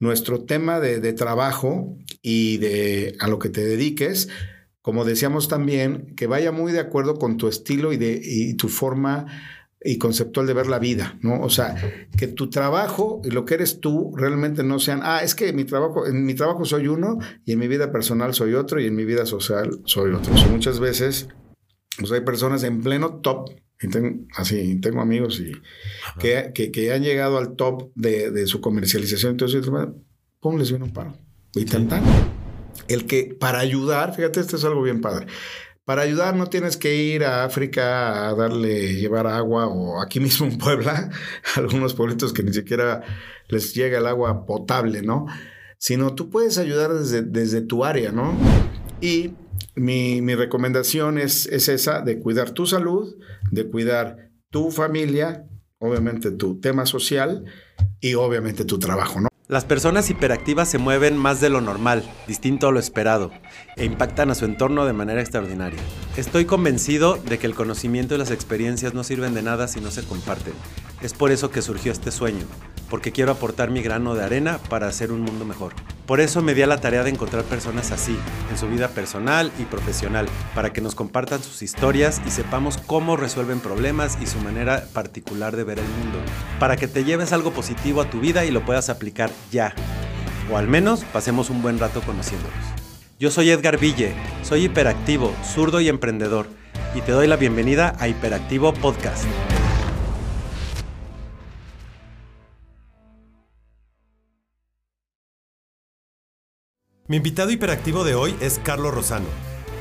nuestro tema de, trabajo y de a lo que te dediques, como decíamos también, que vaya muy de acuerdo con tu estilo y, de, y tu forma y conceptual de ver la vida, ¿no? O sea, que tu trabajo y lo que eres tú realmente no sean, ah, es que mi trabajo, en mi trabajo soy uno y en mi vida personal soy otro y en mi vida social soy otro. muchas veces, pues hay personas en pleno top, y tengo, así, tengo amigos y que, que, han llegado al top de, de su comercialización, entonces, ponles bien un paro. Y tan, El que para ayudar, fíjate, esto es algo bien padre para ayudar no tienes que ir a África a darle, llevar agua o aquí mismo en Puebla, algunos pueblitos que ni siquiera les llega el agua potable, ¿no? Sino tú puedes ayudar desde, desde tu área, ¿no? Y mi, mi recomendación es, es esa, de cuidar tu salud, de cuidar tu familia, obviamente tu tema social y obviamente tu trabajo, ¿no? Las personas hiperactivas se mueven más de lo normal, distinto a lo esperado, e impactan a su entorno de manera extraordinaria. Estoy convencido de que el conocimiento y las experiencias no sirven de nada si no se comparten. Es por eso que surgió este sueño, porque quiero aportar mi grano de arena para hacer un mundo mejor. Por eso me di a la tarea de encontrar personas así, en su vida personal y profesional, para que nos compartan sus historias y sepamos cómo resuelven problemas y su manera particular de ver el mundo, para que te lleves algo positivo a tu vida y lo puedas aplicar ya, o al menos pasemos un buen rato conociéndolos. Yo soy Edgar Ville, soy hiperactivo, zurdo y emprendedor, y te doy la bienvenida a Hiperactivo Podcast. Mi invitado hiperactivo de hoy es Carlos Rosano.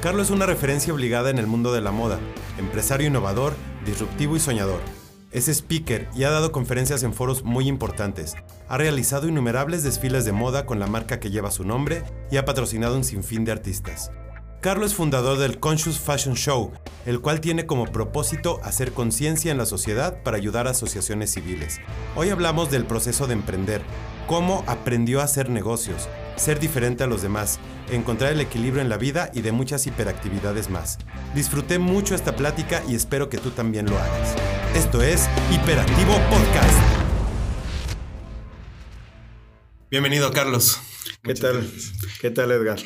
Carlos es una referencia obligada en el mundo de la moda, empresario innovador, disruptivo y soñador. Es speaker y ha dado conferencias en foros muy importantes. Ha realizado innumerables desfiles de moda con la marca que lleva su nombre y ha patrocinado un sinfín de artistas. Carlos es fundador del Conscious Fashion Show, el cual tiene como propósito hacer conciencia en la sociedad para ayudar a asociaciones civiles. Hoy hablamos del proceso de emprender, cómo aprendió a hacer negocios, ser diferente a los demás, encontrar el equilibrio en la vida y de muchas hiperactividades más. Disfruté mucho esta plática y espero que tú también lo hagas. Esto es Hiperactivo Podcast. Bienvenido, Carlos. ¿Qué tal? ¿Qué tal, Edgar?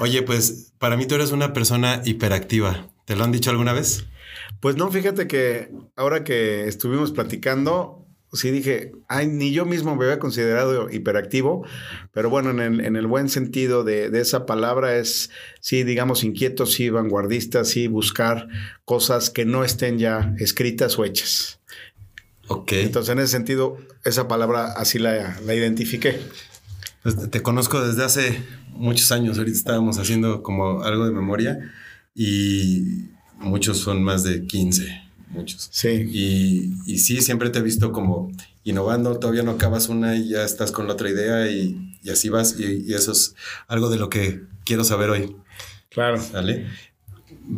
Oye, pues para mí tú eres una persona hiperactiva. ¿Te lo han dicho alguna vez? Pues no, fíjate que ahora que estuvimos platicando, sí dije, ay, ni yo mismo me había considerado hiperactivo, pero bueno, en el, buen sentido de, esa palabra es, sí, digamos, inquieto, sí, vanguardista, sí, buscar cosas que no estén ya escritas o hechas. Ok. Entonces, en ese sentido, esa palabra así la, la identifiqué. Pues, te conozco desde hace muchos años, ahorita estábamos haciendo como algo de memoria y muchos son más de 15 muchos. Sí. Y, y, sí, siempre te he visto como innovando, todavía no acabas una y ya estás con la otra idea y, y así vas. Y, eso es algo de lo que quiero saber hoy. Claro. ¿Vale?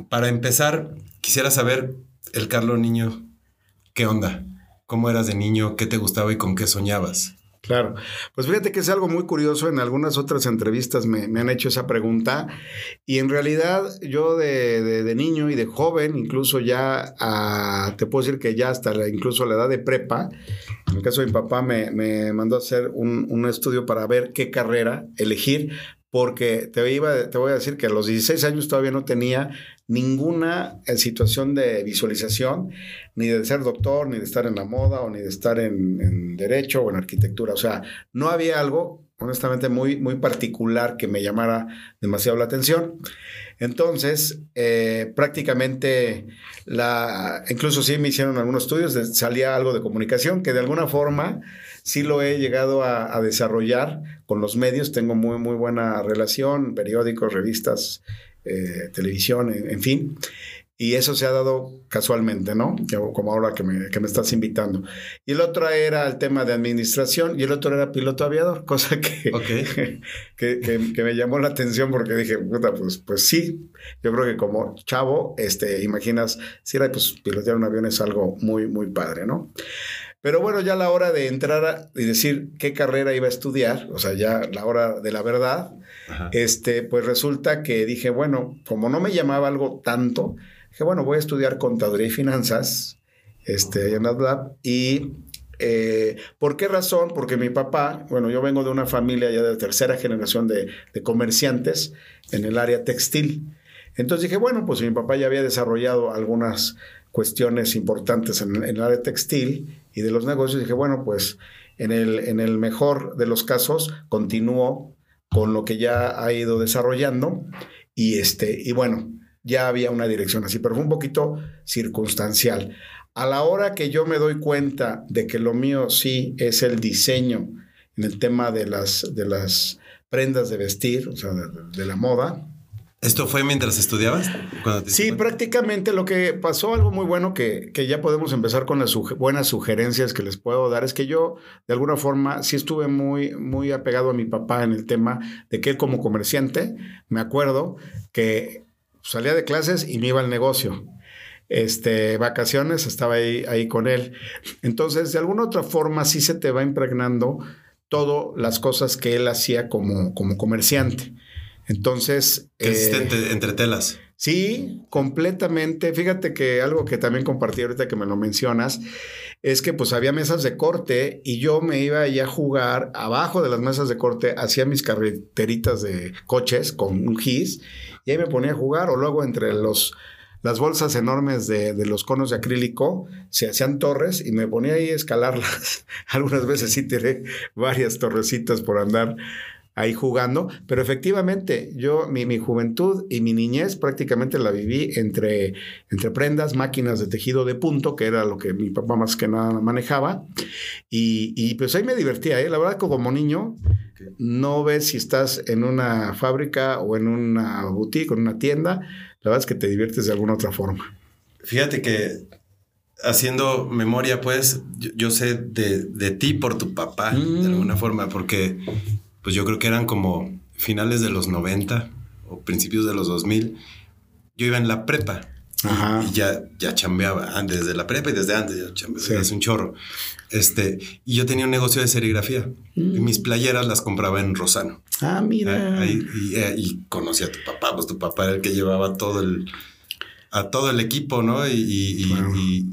Para empezar, quisiera saber, el Carlos niño, ¿qué onda? ¿Cómo eras de niño? ¿Qué te gustaba y con qué soñabas? Claro, pues fíjate que es algo muy curioso, en algunas otras entrevistas me, han hecho esa pregunta y en realidad yo de, niño y de joven, incluso ya te puedo decir que ya hasta la, incluso la edad de prepa, en el caso de mi papá me, mandó a hacer un, un estudio para ver qué carrera elegir, porque te, iba, te voy a decir que a los 16 años todavía no tenía ninguna eh, situación de visualización, ni de ser doctor, ni de estar en la moda, o ni de estar en, derecho o en arquitectura. O sea, no había algo, honestamente, muy, muy particular que me llamara demasiado la atención. Entonces, eh, prácticamente, incluso sí me hicieron algunos estudios, salía algo de comunicación, que de alguna forma sí lo he llegado a, desarrollar con los medios, tengo muy, muy buena relación, periódicos, revistas, eh, televisión, en, fin. Y eso se ha dado casualmente, ¿no? Como ahora que me, que me, estás invitando. Y el otro era el tema de administración y el otro era piloto aviador, cosa que, que, que, me llamó la atención porque dije, puta, pues, pues sí, yo creo que como chavo, este, imaginas, si era, pues pilotear un avión es algo muy, muy padre, ¿no? Pero bueno, ya la hora de entrar y decir qué carrera iba a estudiar, o sea, ya la hora de la verdad, este, pues resulta que dije, bueno, como no me llamaba algo tanto, dije, bueno, voy a estudiar contaduría y finanzas, este, en la y eh, ¿por qué razón? Porque mi papá, bueno, yo vengo de una familia ya de tercera generación de, comerciantes en el área textil. Entonces dije, bueno, pues mi papá ya había desarrollado algunas cuestiones importantes en, en, el área textil y de los negocios. Dije, bueno, pues en el, en el mejor de los casos continúo con lo que ya ha ido desarrollando y, este, y bueno, ya había una dirección así, pero fue un poquito circunstancial. A la hora que yo me doy cuenta de que lo mío sí es el diseño en el tema de las, de las prendas de vestir, o sea, de, la moda, ¿Esto fue mientras estudiabas? sí, prácticamente lo que pasó, algo muy bueno que, que ya podemos empezar con las buenas sugerencias que les puedo dar, es que yo de alguna forma sí estuve muy, muy apegado a mi papá en el tema de que él como comerciante, me acuerdo que salía de clases y me iba al negocio. Este, vacaciones, estaba ahí, ahí con él. Entonces, de alguna otra forma, sí se te va impregnando todas las cosas que él hacía como, como comerciante. Entonces. Eh, entre telas? Sí, completamente. Fíjate que algo que también compartí ahorita que me lo mencionas es que pues había mesas de corte y yo me iba ahí a jugar abajo de las mesas de corte, hacía mis carreteritas de coches con un gis y ahí me ponía a jugar o luego entre los las bolsas enormes de, de, los conos de acrílico se hacían torres y me ponía ahí a escalarlas. Algunas veces sí tiré varias torrecitas por andar ahí jugando, pero efectivamente yo, mi, mi, juventud y mi niñez prácticamente la viví entre, entre prendas, máquinas de tejido de punto, que era lo que mi papá más que nada manejaba, y, y pues ahí me divertía, ¿eh? la verdad que como niño no ves si estás en una fábrica o en una boutique en una tienda, la verdad es que te diviertes de alguna otra forma. Fíjate que haciendo memoria, pues, yo, sé de, de, ti por tu papá, de mm. alguna forma, porque pues yo creo que eran como finales de los 90 o principios de los 2000. Yo iba en la prepa. Ajá. Y ya, ya chambeaba ah, desde la prepa y desde antes ya chambeaba, hace un chorro. Este, y yo tenía un negocio de serigrafía. Y mm. mis playeras las compraba en Rosano. Ah, mira. Ahí, y, eh, y, conocí a tu papá, pues tu papá era el que llevaba todo el, a todo el equipo, ¿no? Y,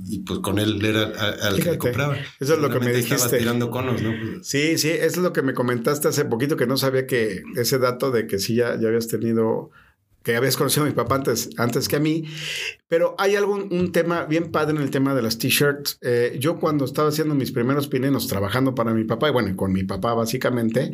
y, pues con él era al, que compraba. Eso es lo que me dijiste. tirando conos, ¿no? Sí, sí, eso es lo que me comentaste hace poquito, que no sabía que ese dato de que sí ya, ya habías tenido que habías conocido a mi papá antes, antes que a mí, pero hay algún un tema bien padre en el tema de las t-shirts. Eh, yo cuando estaba haciendo mis primeros pininos trabajando para mi papá, y bueno, con mi papá básicamente,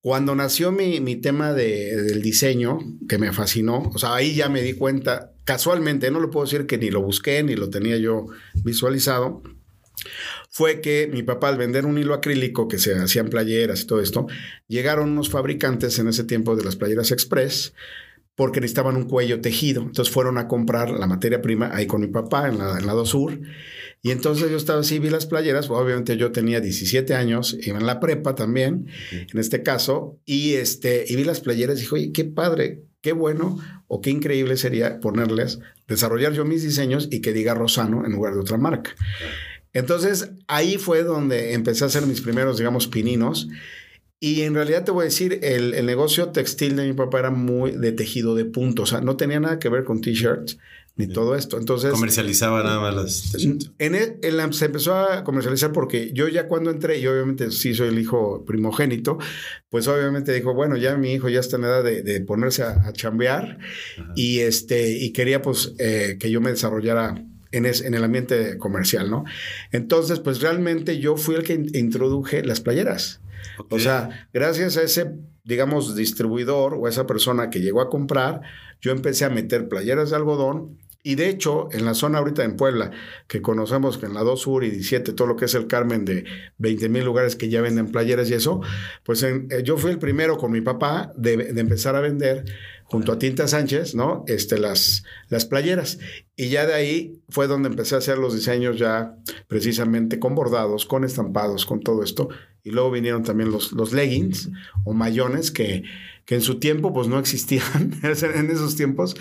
cuando nació mi, mi tema de, del diseño, que me fascinó, o sea, ahí ya me di cuenta, casualmente, no lo puedo decir que ni lo busqué, ni lo tenía yo visualizado, fue que mi papá al vender un hilo acrílico que se hacían playeras y todo esto, llegaron unos fabricantes en ese tiempo de las playeras express porque necesitaban un cuello tejido. Entonces fueron a comprar la materia prima ahí con mi papá en la, en lado sur. Y entonces yo estaba así, vi las playeras, obviamente yo tenía 17 años, iba en la prepa también, en este caso, y, este, y vi las playeras y dije, oye, qué padre, qué bueno o qué increíble sería ponerles, desarrollar yo mis diseños y que diga Rosano en lugar de otra marca. Entonces ahí fue donde empecé a hacer mis primeros, digamos, pininos. Y en realidad te voy a decir, el, el, negocio textil de mi papá era muy de tejido de punto, o sea, no tenía nada que ver con t-shirts ni todo esto. Entonces... Comercializaba nada más las... En él, se empezó a comercializar porque yo ya cuando entré, y obviamente sí soy el hijo primogénito, pues obviamente dijo, bueno, ya mi hijo ya está en edad de, ponerse a, chambear y, este, y quería pues eh, que yo me desarrollara en, en, el ambiente comercial, ¿no? Entonces, pues realmente yo fui el que introduje las playeras. O sea, gracias a ese, digamos, distribuidor o esa persona que llegó a comprar, yo empecé a meter playeras de algodón. Y de hecho, en la zona ahorita en Puebla, que conocemos que en la 2 Sur y 17, todo lo que es el Carmen de 20 mil lugares que ya venden playeras y eso, pues eh, yo fui el primero con mi papá de empezar a vender junto a Tinta Sánchez, ¿no? Este, las, las playeras. Y ya de ahí fue donde empecé a hacer los diseños ya precisamente con bordados, con estampados, con todo esto. Y luego vinieron también los, los leggings o mayones que, que en su tiempo pues no existían en esos tiempos.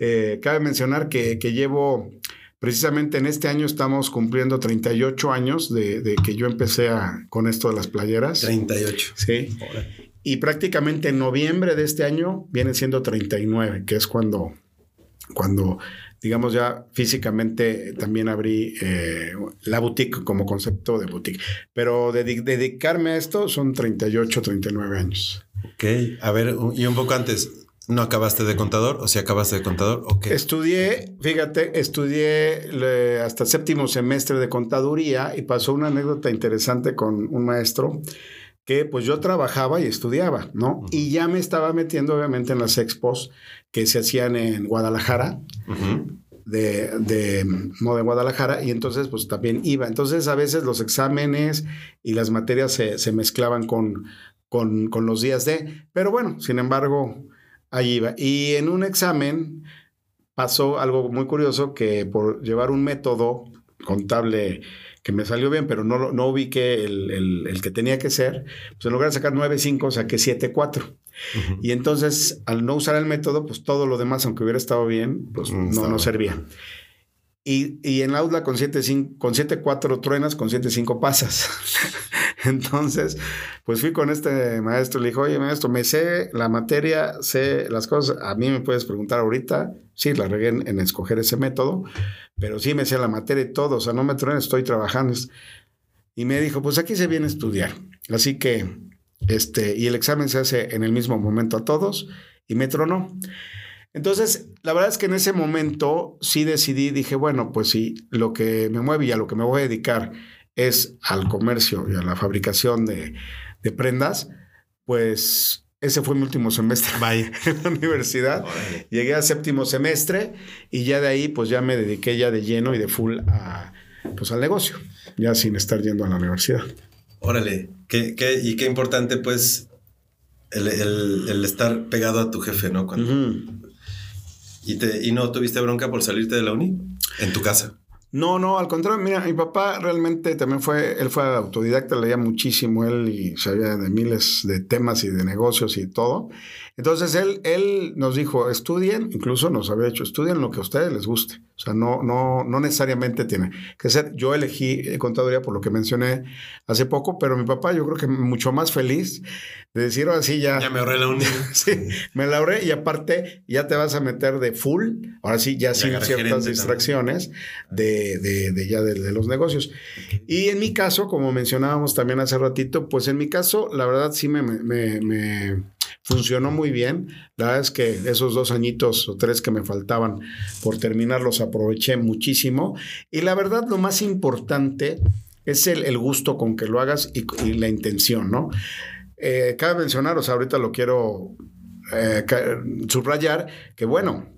Eh, cabe mencionar que, que, llevo, precisamente en este año estamos cumpliendo 38 años de, de que yo empecé a, con esto de las playeras. 38. Sí. Y prácticamente en noviembre de este año viene siendo 39, que es cuando, cuando digamos ya físicamente también abrí eh, la boutique como concepto de boutique. Pero dedicarme a esto son 38, 39 años. Ok, a ver, y un poco antes, ¿no acabaste de contador o si acabaste de contador o qué? Estudié, fíjate, estudié hasta séptimo semestre de contaduría y pasó una anécdota interesante con un maestro que pues yo trabajaba y estudiaba, ¿no? Y ya me estaba metiendo obviamente en las expos que se hacían en Guadalajara, de, de, no de Guadalajara, y entonces pues también iba. Entonces a veces los exámenes y las materias se, mezclaban con, con, con, los días de, pero bueno, sin embargo, ahí iba. Y en un examen pasó algo muy curioso que por llevar un método contable que me salió bien, pero no, no ubiqué el, el, que tenía que ser, pues en lugar de sacar 9.5, saqué 7.4. Y entonces, al no usar el método, pues todo lo demás, aunque hubiera estado bien, pues mm, no, no servía. Y, y, en aula con 7.4 con siete, truenas, con 7.5 pasas. Entonces, pues fui con este maestro, le dijo, oye maestro, me sé la materia, sé las cosas, a mí me puedes preguntar ahorita, sí, la regué en, escoger ese método, pero sí me sé la materia y todo, o sea, no me truenes, estoy trabajando. Y me dijo, pues aquí se viene a estudiar. Así que, este, y el examen se hace en el mismo momento a todos, y me tronó. Entonces, la verdad es que en ese momento sí decidí, dije, bueno, pues sí, lo que me mueve y a lo que me voy a dedicar es al comercio y a la fabricación de, prendas, pues ese fue mi último semestre en la universidad. Llegué al séptimo semestre y ya de ahí pues ya me dediqué ya de lleno y de full a, pues, al negocio, ya sin estar yendo a la universidad. Órale, qué, qué, y qué importante pues el, estar pegado a tu jefe, ¿no? ¿Y, te, ¿Y no tuviste bronca por salirte de la uni? En tu casa. No, no, al contrario, mira, mi papá realmente también fue, él fue autodidacta, leía muchísimo él y sabía de miles de temas y de negocios y todo. Entonces él, él nos dijo, estudien, incluso nos había dicho, estudien lo que a ustedes les guste. O sea, no, no, no necesariamente tiene que ser. Yo elegí contaduría por lo que mencioné hace poco, pero mi papá yo creo que mucho más feliz de decir, así ya. Ya me ahorré la uni. sí, me la ahorré y aparte ya te vas a meter de full, ahora sí, ya sin ciertas distracciones de, de, de, ya de, los negocios. Y en mi caso, como mencionábamos también hace ratito, pues en mi caso, la verdad sí me, me, me funcionó muy bien. La verdad es que esos dos añitos o tres que me faltaban por terminar los aproveché muchísimo. Y la verdad, lo más importante es el, el gusto con que lo hagas y, y la intención, ¿no? Eh, cabe mencionar, o sea, ahorita lo quiero eh, subrayar, que bueno,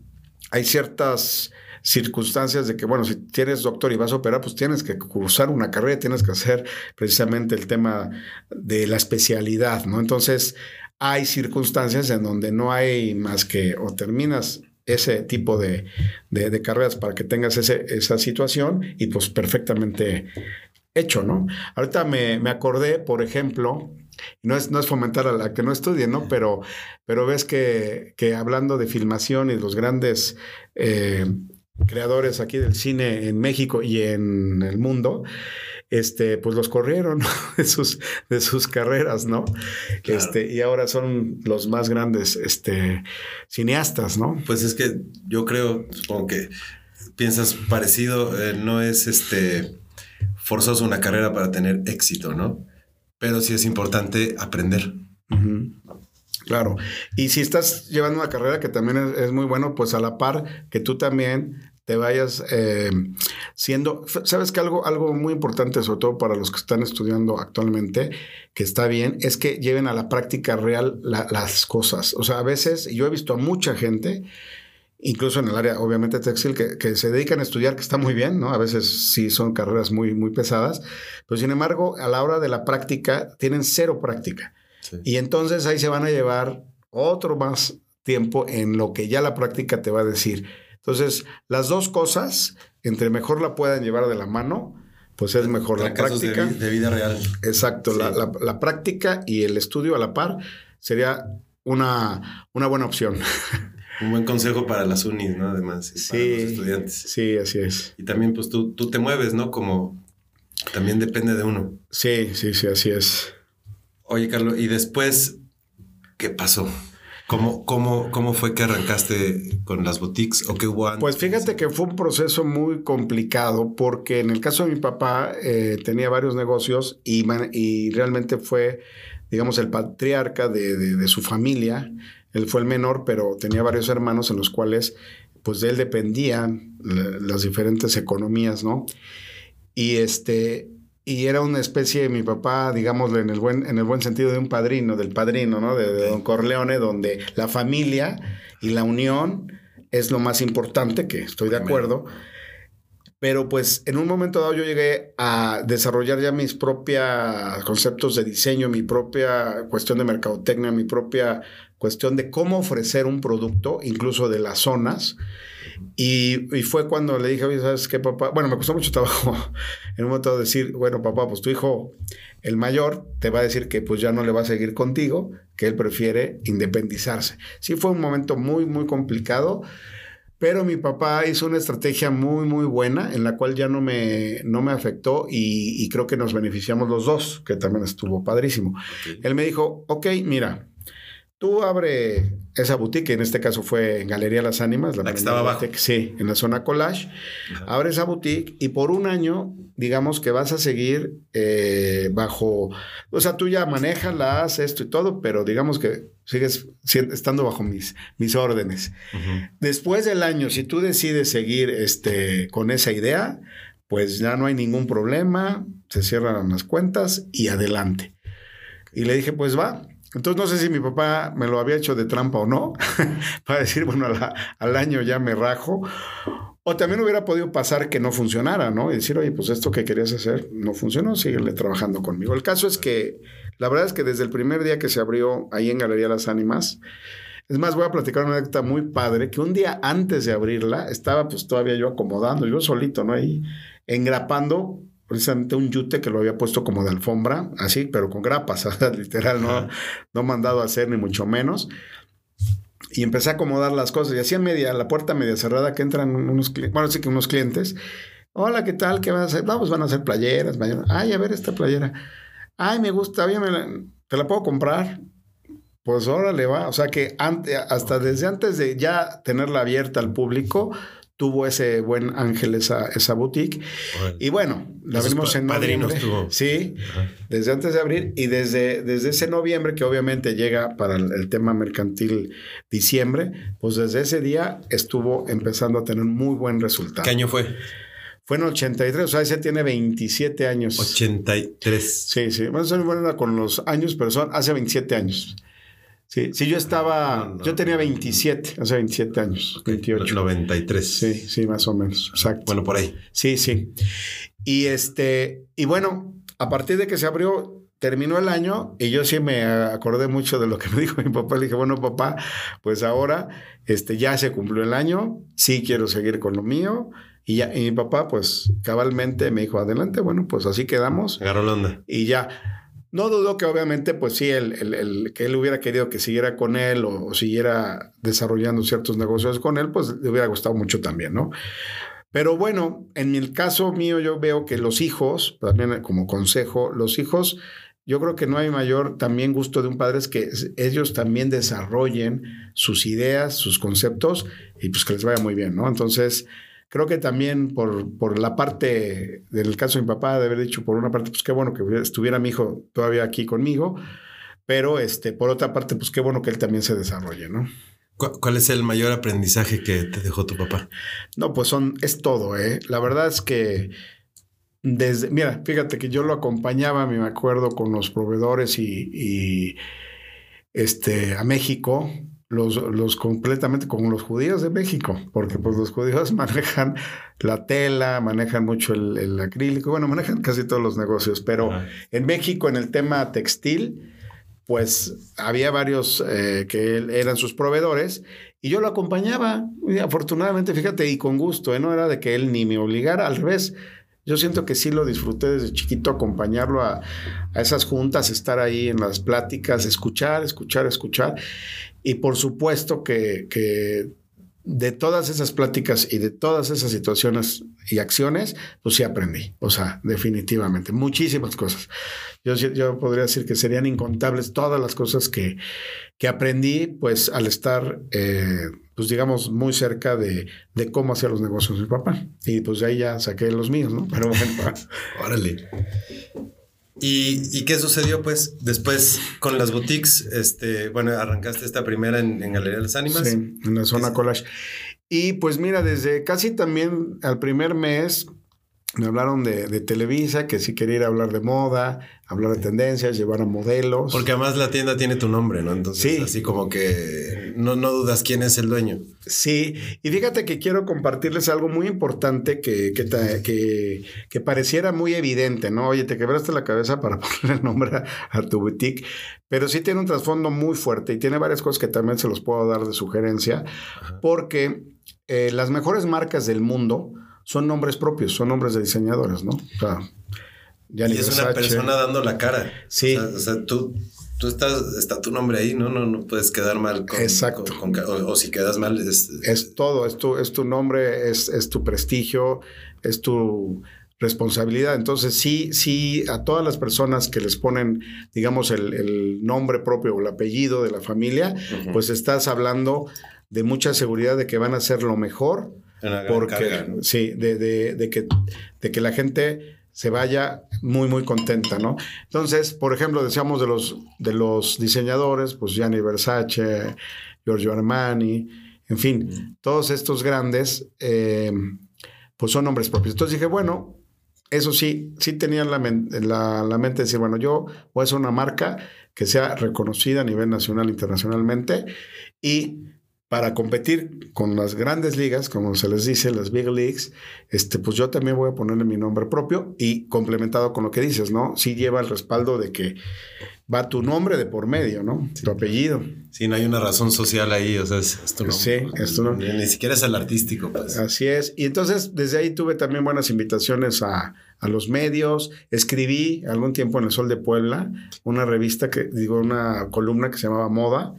hay ciertas circunstancias de que, bueno, si tienes doctor y vas a operar, pues tienes que cursar una carrera, tienes que hacer precisamente el tema de la especialidad, ¿no? Entonces, hay circunstancias en donde no hay más que o terminas ese tipo de, de, carreras para que tengas ese, esa situación y pues perfectamente hecho, ¿no? Ahorita me, me acordé, por ejemplo, no es, no es fomentar a la que no estudie, ¿no? Pero, pero ves que, que hablando de filmación y los grandes eh, creadores aquí del cine en México y en el mundo, este, pues los corrieron de, sus, de sus carreras, ¿no? Este, y ahora son los más grandes este, cineastas, ¿no? Pues es que yo creo, supongo que piensas parecido, eh, no es este forzoso una carrera para tener éxito, ¿no? pero sí es importante aprender. Claro. Y si estás llevando una carrera que también es, muy bueno, pues a la par que tú también te vayas eh, siendo, sabes que algo, algo muy importante, sobre todo para los que están estudiando actualmente, que está bien, es que lleven a la práctica real las cosas. O sea, a veces yo he visto a mucha gente incluso en el área, obviamente, textil, que, se dedican a estudiar, que está muy bien, ¿no? A veces sí son carreras muy, muy pesadas, pero sin embargo, a la hora de la práctica, tienen cero práctica. Y entonces ahí se van a llevar otro más tiempo en lo que ya la práctica te va a decir. Entonces, las dos cosas, entre mejor la puedan llevar de la mano, pues es mejor la práctica. De, vida real. Exacto, la, la, práctica y el estudio a la par sería una, una buena opción. Un buen consejo para las unis, ¿no? Además, sí, para los estudiantes. Sí, así es. Y también, pues tú, tú te mueves, ¿no? Como también depende de uno. Sí, sí, sí, así es. Oye, Carlos, ¿y después qué pasó? ¿Cómo, cómo, ¿Cómo fue que arrancaste con las boutiques o qué hubo antes? Pues fíjate que fue un proceso muy complicado porque en el caso de mi papá eh, tenía varios negocios y, realmente fue, digamos, el patriarca de, de, su familia. Él fue el menor, pero tenía varios hermanos en los cuales pues de él dependían las diferentes economías, ¿no? Y este, y era una especie de mi papá, digámoslo en el buen, en el buen sentido de un padrino, del padrino, ¿no? De, Don Corleone, donde la familia y la unión es lo más importante, que estoy de acuerdo. Pero pues en un momento dado yo llegué a desarrollar ya mis propios conceptos de diseño, mi propia cuestión de mercadotecnia, mi propia cuestión de cómo ofrecer un producto, incluso de las zonas. Y, fue cuando le dije, oye, ¿sabes qué, papá? Bueno, me costó mucho trabajo en un momento decir, bueno, papá, pues tu hijo, el mayor, te va a decir que pues ya no le va a seguir contigo, que él prefiere independizarse. Sí fue un momento muy, muy complicado, pero mi papá hizo una estrategia muy, muy buena en la cual ya no me, no me afectó y, creo que nos beneficiamos los dos, que también estuvo padrísimo. Él me dijo, ok, mira, Tú abre esa boutique, en este caso fue en Galería Las Ánimas. La, que estaba abajo. Sí, en la zona collage. Abre esa boutique y por un año, digamos que vas a seguir eh, bajo, o sea, tú ya manejas, la haces esto y todo, pero digamos que sigues estando bajo mis, mis órdenes. Después del año, si tú decides seguir este, con esa idea, pues ya no hay ningún problema, se cierran las cuentas y adelante. Y le dije, pues va, entonces no sé si mi papá me lo había hecho de trampa o no, para decir, bueno, al año ya me rajo. O también hubiera podido pasar que no funcionara, ¿no? Y decir, oye, pues esto que querías hacer no funcionó, síguele trabajando conmigo. El caso es que la verdad es que desde el primer día que se abrió ahí en Galería Las Ánimas, es más, voy a platicar una anécdota muy padre, que un día antes de abrirla, estaba pues todavía yo acomodando, yo solito, ¿no? Ahí engrapando precisamente un yute que lo había puesto como de alfombra, así, pero con grapas, literal, no, no mandado a hacer ni mucho menos. Y empecé a acomodar las cosas y hacía media, la puerta media cerrada que entran unos clientes, bueno, sí que unos clientes. Hola, ¿qué tal? ¿Qué van a hacer? Vamos, van a hacer playeras. Ay, a ver esta playera. Ay, me gusta, bien, ¿te la puedo comprar? Pues órale, va. O sea que hasta desde antes de ya tenerla abierta al público, tuvo ese buen ángel esa, esa boutique. Y bueno, la abrimos en noviembre. Sí, desde antes de abrir y desde, desde ese noviembre, que obviamente llega para el, tema mercantil diciembre, pues desde ese día estuvo empezando a tener muy buen resultado. ¿Qué año fue? Fue en 83, o sea, ese tiene 27 años. 83. Sí, sí. Bueno, soy buena con los años, pero son hace 27 años. Sí, sí, yo estaba, yo tenía 27, hace 27 años, 28. 93. Sí, sí, más o menos, exacto. Bueno, por ahí. Sí, sí. Y este, y bueno, a partir de que se abrió, terminó el año y yo sí me acordé mucho de lo que me dijo mi papá. Le dije, bueno, papá, pues ahora este, ya se cumplió el año, sí quiero seguir con lo mío. Y, ya, y mi papá, pues cabalmente me dijo, adelante, bueno, pues así quedamos. Agarró la onda. Y ya. No dudo que obviamente, pues sí, el, el, que él hubiera querido que siguiera con él o, siguiera desarrollando ciertos negocios con él, pues le hubiera gustado mucho también, ¿no? Pero bueno, en el caso mío yo veo que los hijos, también como consejo, los hijos, yo creo que no hay mayor también gusto de un padre es que ellos también desarrollen sus ideas, sus conceptos y pues que les vaya muy bien, ¿no? Entonces, Creo que también por, por la parte del caso de mi papá, de haber dicho por una parte, pues qué bueno que estuviera mi hijo todavía aquí conmigo, pero este, por otra parte, pues qué bueno que él también se desarrolle, ¿no? ¿Cuál es el mayor aprendizaje que te dejó tu papá? No, pues son, es todo, ¿eh? La verdad es que desde, mira, fíjate que yo lo acompañaba, me acuerdo, con los proveedores y, y este, a México los, los completamente como los judíos de México, porque pues los judíos manejan la tela, manejan mucho el, acrílico, bueno, manejan casi todos los negocios, pero en México en el tema textil, pues había varios eh, que eran sus proveedores y yo lo acompañaba, y afortunadamente, fíjate, y con gusto, ¿eh? no era de que él ni me obligara, al revés, yo siento que sí lo disfruté desde chiquito, acompañarlo a, a, esas juntas, estar ahí en las pláticas, escuchar, escuchar, escuchar. Y por supuesto que, de todas esas pláticas y de todas esas situaciones y acciones, pues sí aprendí. O sea, definitivamente, muchísimas cosas. Yo, yo podría decir que serían incontables todas las cosas que, que aprendí, pues al estar, eh, pues digamos, muy cerca de, de, cómo hacía los negocios mi papá. Y pues de ahí ya saqué los míos, ¿no? Pero bueno, órale. ¿Y, qué sucedió pues después con las boutiques? Este, bueno, arrancaste esta primera en, Galería de las Ánimas. Sí, en la zona collage. Y pues mira, desde casi también al primer mes me hablaron de, de, Televisa, que si quería ir a hablar de moda, hablar de tendencias, llevar a modelos. Porque además la tienda tiene tu nombre, ¿no? Entonces, así como que no, no dudas quién es el dueño. Sí, y fíjate que quiero compartirles algo muy importante que, que, que, pareciera muy evidente, ¿no? Oye, te quebraste la cabeza para ponerle el nombre a, tu boutique, pero sí tiene un trasfondo muy fuerte y tiene varias cosas que también se los puedo dar de sugerencia, porque eh, las mejores marcas del mundo son nombres propios, son nombres de diseñadores, ¿no? O sea, y es una persona dando la cara. Sí. O sea, tú, tú estás, está tu nombre ahí, ¿no? No, no puedes quedar mal con. Exacto. o, si quedas mal, es. Es todo, es tu, es tu nombre, es, es tu prestigio, es tu responsabilidad. Entonces, sí, sí, a todas las personas que les ponen, digamos, el, el nombre propio o el apellido de la familia, pues estás hablando de mucha seguridad de que van a hacer lo mejor porque sí, de, de, de, que, de que la gente se vaya muy, muy contenta, ¿no? Entonces, por ejemplo, decíamos de los, de los diseñadores, pues Gianni Versace, Giorgio Armani, en fin, todos estos grandes, eh, pues son nombres propios. Entonces dije, bueno, eso sí, sí tenía la, la, la mente de decir, bueno, yo voy a hacer una marca que sea reconocida a nivel nacional, internacionalmente, y para competir con las grandes ligas, como se les dice, las big leagues, este, pues yo también voy a ponerle mi nombre propio y complementado con lo que dices, ¿no? Sí lleva el respaldo de que va tu nombre de por medio, ¿no? Tu apellido. Sí, no hay una razón social ahí, o sea, es, tu nombre. Sí, es tu nombre. Ni, siquiera es el artístico, pues. Así es. Y entonces, desde ahí tuve también buenas invitaciones a, a los medios. Escribí algún tiempo en El Sol de Puebla una revista que, digo, una columna que se llamaba Moda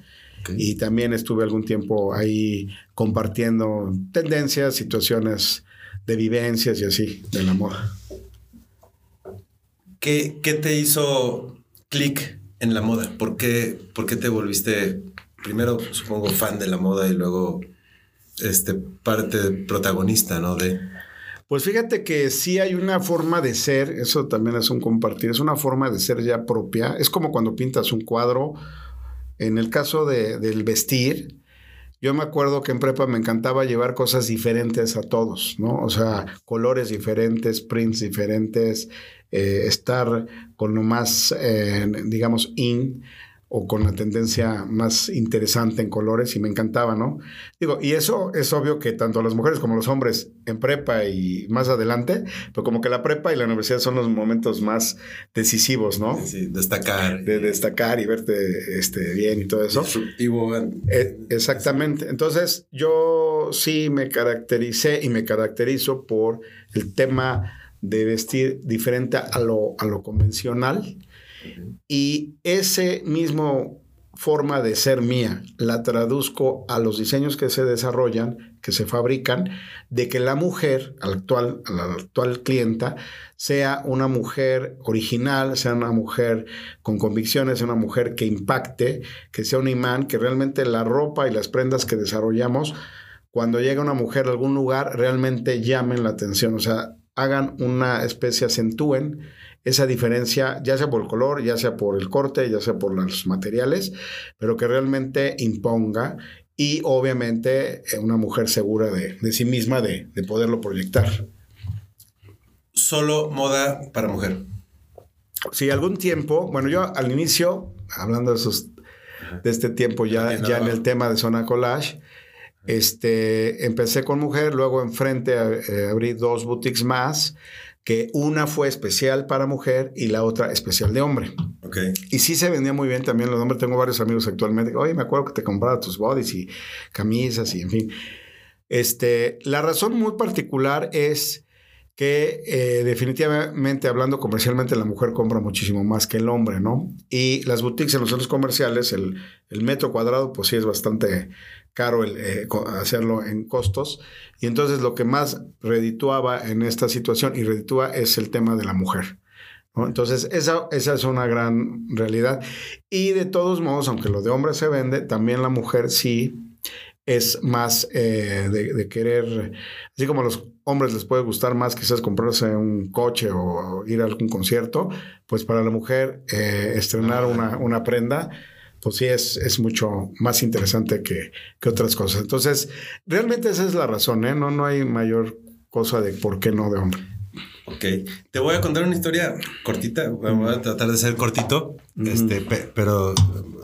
y también estuve algún tiempo ahí compartiendo tendencias, situaciones de vivencias y así de la moda. ¿Qué, qué te hizo clic en la moda? ¿Por qué, ¿Por qué te volviste primero, supongo, fan de la moda y luego este, parte protagonista, ¿no? De... Pues fíjate que sí hay una forma de ser, eso también es un compartir, es una forma de ser ya propia. Es como cuando pintas un cuadro en el caso de, del vestir, yo me acuerdo que en prepa me encantaba llevar cosas diferentes a todos, ¿no? O sea, colores diferentes, prints diferentes, eh, estar con lo más, eh, digamos, in o con la tendencia más interesante en colores y me encantaba, ¿no? Digo, y eso es obvio que tanto las mujeres como los hombres en prepa y más adelante, pero como que la prepa y la universidad son los momentos más decisivos, ¿no? Sí, destacar. De destacar y verte este, bien y todo eso. Eh, exactamente. Entonces, yo sí me caractericé y me caracterizo por el tema de vestir diferente a lo, a lo convencional y ese mismo forma de ser mía la traduzco a los diseños que se desarrollan, que se fabrican, de que la mujer, actual, la actual clienta, sea una mujer original, sea una mujer con convicciones, sea una mujer que impacte, que sea un imán, que realmente la ropa y las prendas que desarrollamos, cuando llega una mujer a algún lugar, realmente llamen la atención, o sea, hagan una especie, acentúen esa diferencia, ya sea por el color, ya sea por el corte, ya sea por los materiales, pero que realmente imponga y obviamente eh, una mujer segura de, sí misma de, poderlo proyectar. Solo moda para mujer. Sí, algún tiempo, bueno, yo al inicio, hablando de, esos, de este tiempo ya, ya en el tema de Zona Collage, este, empecé con mujer, luego enfrente eh, abrí dos boutiques más que una fue especial para mujer y la otra especial de hombre. Okay. Y sí se vendía muy bien también los hombres. Tengo varios amigos actualmente. Oye, me acuerdo que te compraba tus bodies y camisas y en fin. Este, la razón muy particular es que eh, definitivamente hablando comercialmente la mujer compra muchísimo más que el hombre, ¿no? Y las boutiques en los centros comerciales, el, metro cuadrado, pues sí es bastante caro el, eh, hacerlo en costos. Y entonces lo que más redituaba en esta situación y reditúa es el tema de la mujer. Entonces, esa, esa es una gran realidad. Y de todos modos, aunque lo de hombre se vende, también la mujer sí es más eh, de, querer, así como a los hombres les puede gustar más quizás comprarse un coche o, ir a algún concierto, pues para la mujer eh, estrenar una, una, prenda, pues sí es, es mucho más interesante que, que, otras cosas. Entonces, realmente esa es la razón, ¿eh? No, no hay mayor cosa de por qué no de hombre. Ok, te voy a contar una historia cortita, voy a tratar de ser cortito, este, pero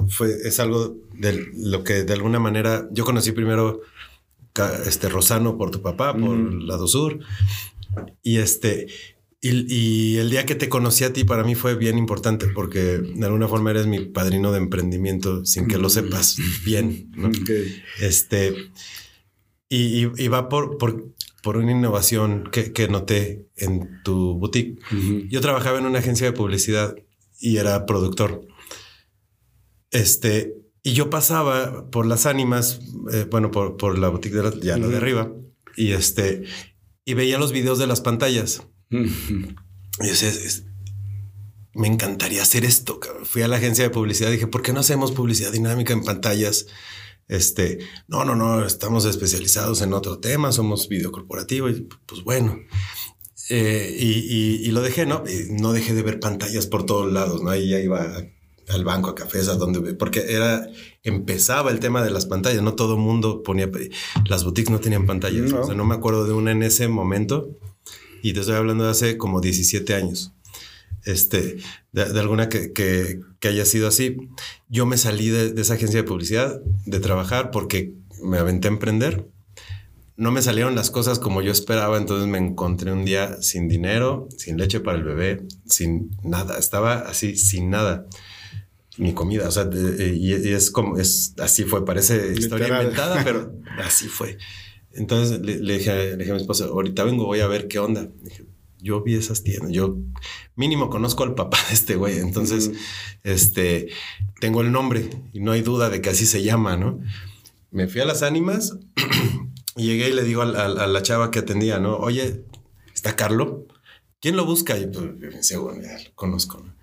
fue, es algo de lo que de alguna manera yo conocí primero este Rosano por tu papá, por el lado sur, y este, y, el día que te conocí a ti para mí fue bien importante porque de alguna forma eres mi padrino de emprendimiento sin que lo sepas bien, ¿no? Este, y, y, va por, por por una innovación que, que noté en tu boutique. Yo trabajaba en una agencia de publicidad y era productor. Este, y yo pasaba por las ánimas, eh, bueno, por, por, la boutique de la, ya de arriba, y este, y veía los videos de las pantallas. Y yo decía, me encantaría hacer esto. Fui a la agencia de publicidad y dije, ¿por qué no hacemos publicidad dinámica en pantallas? Este, no, no, no, estamos especializados en otro tema, somos video corporativo y pues bueno. Eh, y, lo dejé, ¿no? no dejé de ver pantallas por todos lados, ¿no? Ahí ya iba al banco, a cafés, a donde, porque era, empezaba el tema de las pantallas, no todo mundo ponía, las boutiques no tenían pantallas, no. o sea, no me acuerdo de una en ese momento, y te estoy hablando de hace como 17 años este, de, alguna que, que, haya sido así. Yo me salí de, esa agencia de publicidad, de trabajar, porque me aventé a emprender. No me salieron las cosas como yo esperaba, entonces me encontré un día sin dinero, sin leche para el bebé, sin nada. Estaba así, sin nada. Ni comida, o sea, y, es como, es así fue, parece historia inventada, pero así fue. Entonces le, dije, le, dije, a mi esposa, ahorita vengo, voy a ver qué onda. Dije, yo vi esas tiendas, yo mínimo conozco al papá de este güey, entonces, este, tengo el nombre y no hay duda de que así se llama, ¿no? Me fui a las ánimas y llegué y le digo a, la chava que atendía, ¿no? Oye, ¿está Carlo? ¿Quién lo busca? Y pues, bueno, ya lo conozco, ¿no?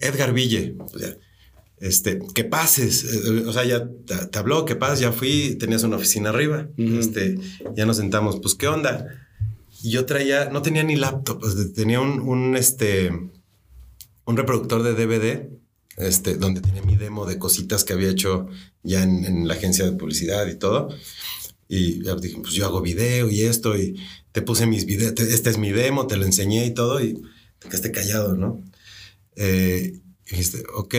Edgar Ville, pues ya, este, que pases, eh, o sea, ya te, habló, que pases, ya fui, tenías una oficina arriba, este, ya nos sentamos, pues, ¿qué onda? Y yo traía, no tenía ni laptop, pues, tenía un, un, este, un reproductor de DVD, este, donde tenía mi demo de cositas que había hecho ya en, la agencia de publicidad y todo. Y dije, pues yo hago video y esto, y te puse mis videos, este es mi demo, te lo enseñé y todo, y te quedaste callado, ¿no? Eh, y dijiste, ok,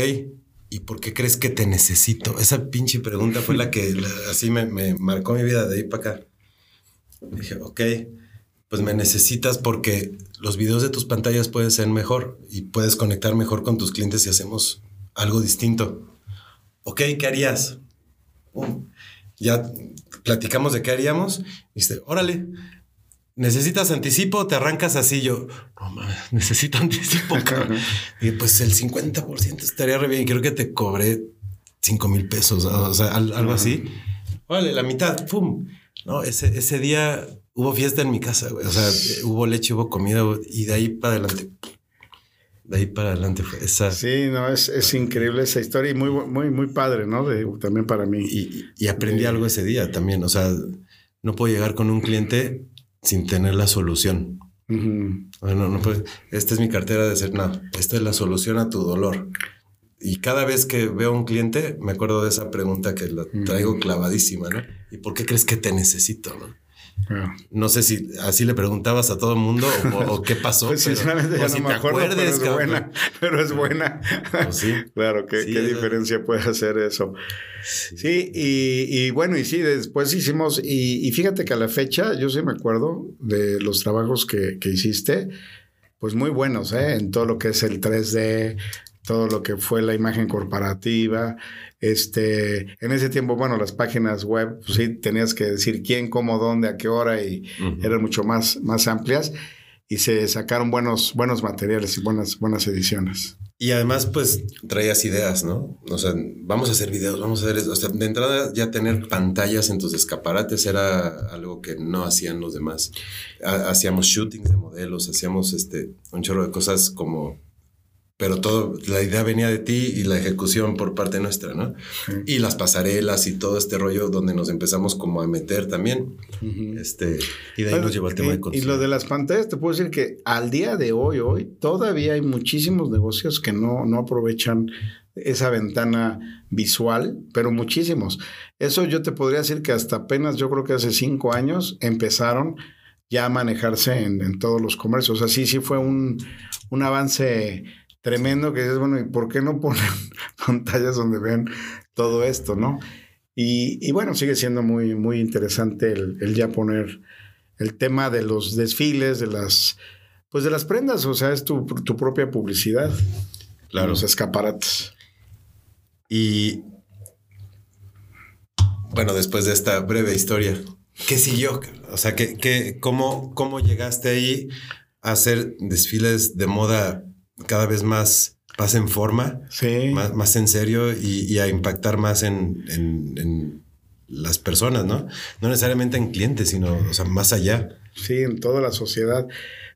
¿y por qué crees que te necesito? Esa pinche pregunta fue la que así me, marcó mi vida de ahí para acá. dije, ok, pues me necesitas porque los videos de tus pantallas pueden ser mejor y puedes conectar mejor con tus clientes si hacemos algo distinto. Ok, ¿qué harías? ya platicamos de qué haríamos. Y dice, órale, ¿necesitas anticipo? Te arrancas así. Yo, no mames, necesito anticipo. y pues el 50% estaría re bien. Creo que te cobré 5 mil pesos, o sea, algo así. Órale, la mitad, ¡pum! No, ese, ese día hubo fiesta en mi casa, güey. O sea, hubo leche, hubo comida y de ahí para adelante. De ahí para adelante fue esa. Sí, no, es, es increíble esa historia y muy, muy, muy padre, ¿no? también para mí. Y, aprendí algo ese día también. O sea, no puedo llegar con un cliente sin tener la solución. Bueno, no puedo. Esta es mi cartera de ser, no, esta es la solución a tu dolor. Y cada vez que veo a un cliente, me acuerdo de esa pregunta que la traigo clavadísima, ¿no? ¿Y por qué crees que te necesito, no? No sé si así le preguntabas a todo el mundo o, qué pasó. pues sinceramente ya no me acuerdo, pero es buena. Pero es buena. Pues sí. claro, ¿qué, qué diferencia puede hacer eso? Sí, y, bueno, y sí, después hicimos, y, fíjate que a la fecha yo sí me acuerdo de los trabajos que, que hiciste, pues muy buenos, ¿eh? En todo lo que es el 3D, todo lo que fue la imagen corporativa, este, en ese tiempo, bueno, las páginas web, pues sí, tenías que decir quién, cómo, dónde, a qué hora y eran mucho más, más amplias. y se sacaron buenos, buenos materiales y buenas, buenas ediciones. Y además, pues traías ideas, ¿no? O sea, vamos a hacer videos, vamos a hacer eso. O sea, de entrada, ya tener pantallas en tus escaparates era algo que no hacían los demás. Hacíamos shootings de modelos, hacíamos este, un chorro de cosas como pero todo, la idea venía de ti y la ejecución por parte nuestra, ¿no? Y las pasarelas y todo este rollo donde nos empezamos como a meter también. este, y de ahí nos llevó el tema de Y lo de las pantallas, te puedo decir que al día de hoy, hoy, todavía hay muchísimos negocios que no, no aprovechan esa ventana visual, pero muchísimos. Eso yo te podría decir que hasta apenas, yo creo que hace cinco años, empezaron ya a manejarse en, en todos los comercios. O sea, sí, sí fue un, un avance tremendo que dices, bueno, ¿y por qué no ponen pantallas donde vean todo esto, no? Y, bueno, sigue siendo muy, muy interesante el, ya poner el tema de los desfiles, de las, pues de las prendas, o sea, es tu, propia publicidad. Claro. Los escaparates. Y bueno, después de esta breve historia, ¿qué siguió? O sea, ¿qué, qué, cómo, ¿cómo llegaste ahí a hacer desfiles de moda cada vez más, más en forma, más, más en serio y, a impactar más en, en, las personas, ¿no? No necesariamente en clientes, sino o sea, más allá. Sí, en toda la sociedad.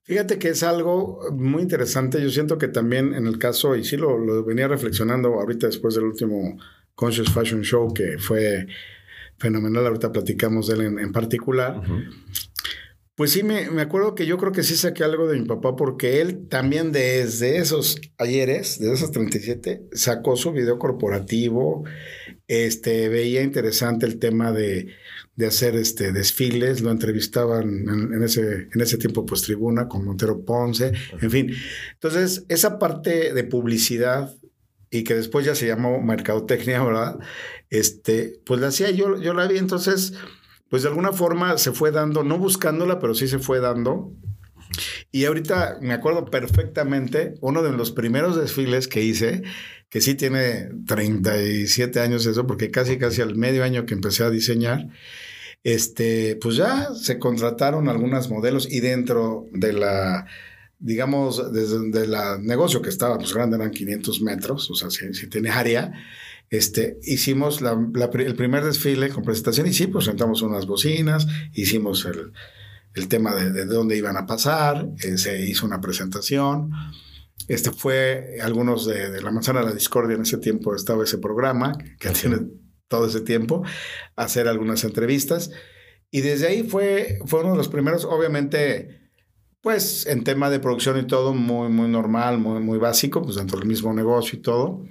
Fíjate que es algo muy interesante. Yo siento que también en el caso, y sí lo, lo venía reflexionando ahorita después del último Conscious Fashion Show, que fue fenomenal, ahorita platicamos de él en, en particular. Pues sí, me, me, acuerdo que yo creo que sí saqué algo de mi papá porque él también desde esos ayeres, de esos 37, sacó su video corporativo, este, veía interesante el tema de, de hacer este, desfiles, lo entrevistaban en, ese, en ese tiempo pues tribuna con Montero Ponce, en fin. Entonces, esa parte de publicidad y que después ya se llamó mercadotecnia, ¿verdad? Este, pues la hacía yo, yo la vi, entonces pues de alguna forma se fue dando, no buscándola, pero sí se fue dando. Y ahorita me acuerdo perfectamente, uno de los primeros desfiles que hice, que sí tiene 37 años eso, porque casi casi al medio año que empecé a diseñar, este, pues ya se contrataron algunas modelos y dentro de la, digamos, desde la negocio que estaba, pues grande eran 500 metros, o sea, si, si área, este, hicimos el primer desfile con presentación y sí, pues sentamos unas bocinas, hicimos el, tema de, dónde iban a pasar, eh, se hizo una presentación. Este fue algunos de, la manzana de la discordia en ese tiempo estaba ese programa que tiene todo ese tiempo, hacer algunas entrevistas. Y desde ahí fue, fue uno de los primeros, obviamente, pues en tema de producción y todo, muy, muy normal, muy, muy básico, pues dentro del mismo negocio y todo.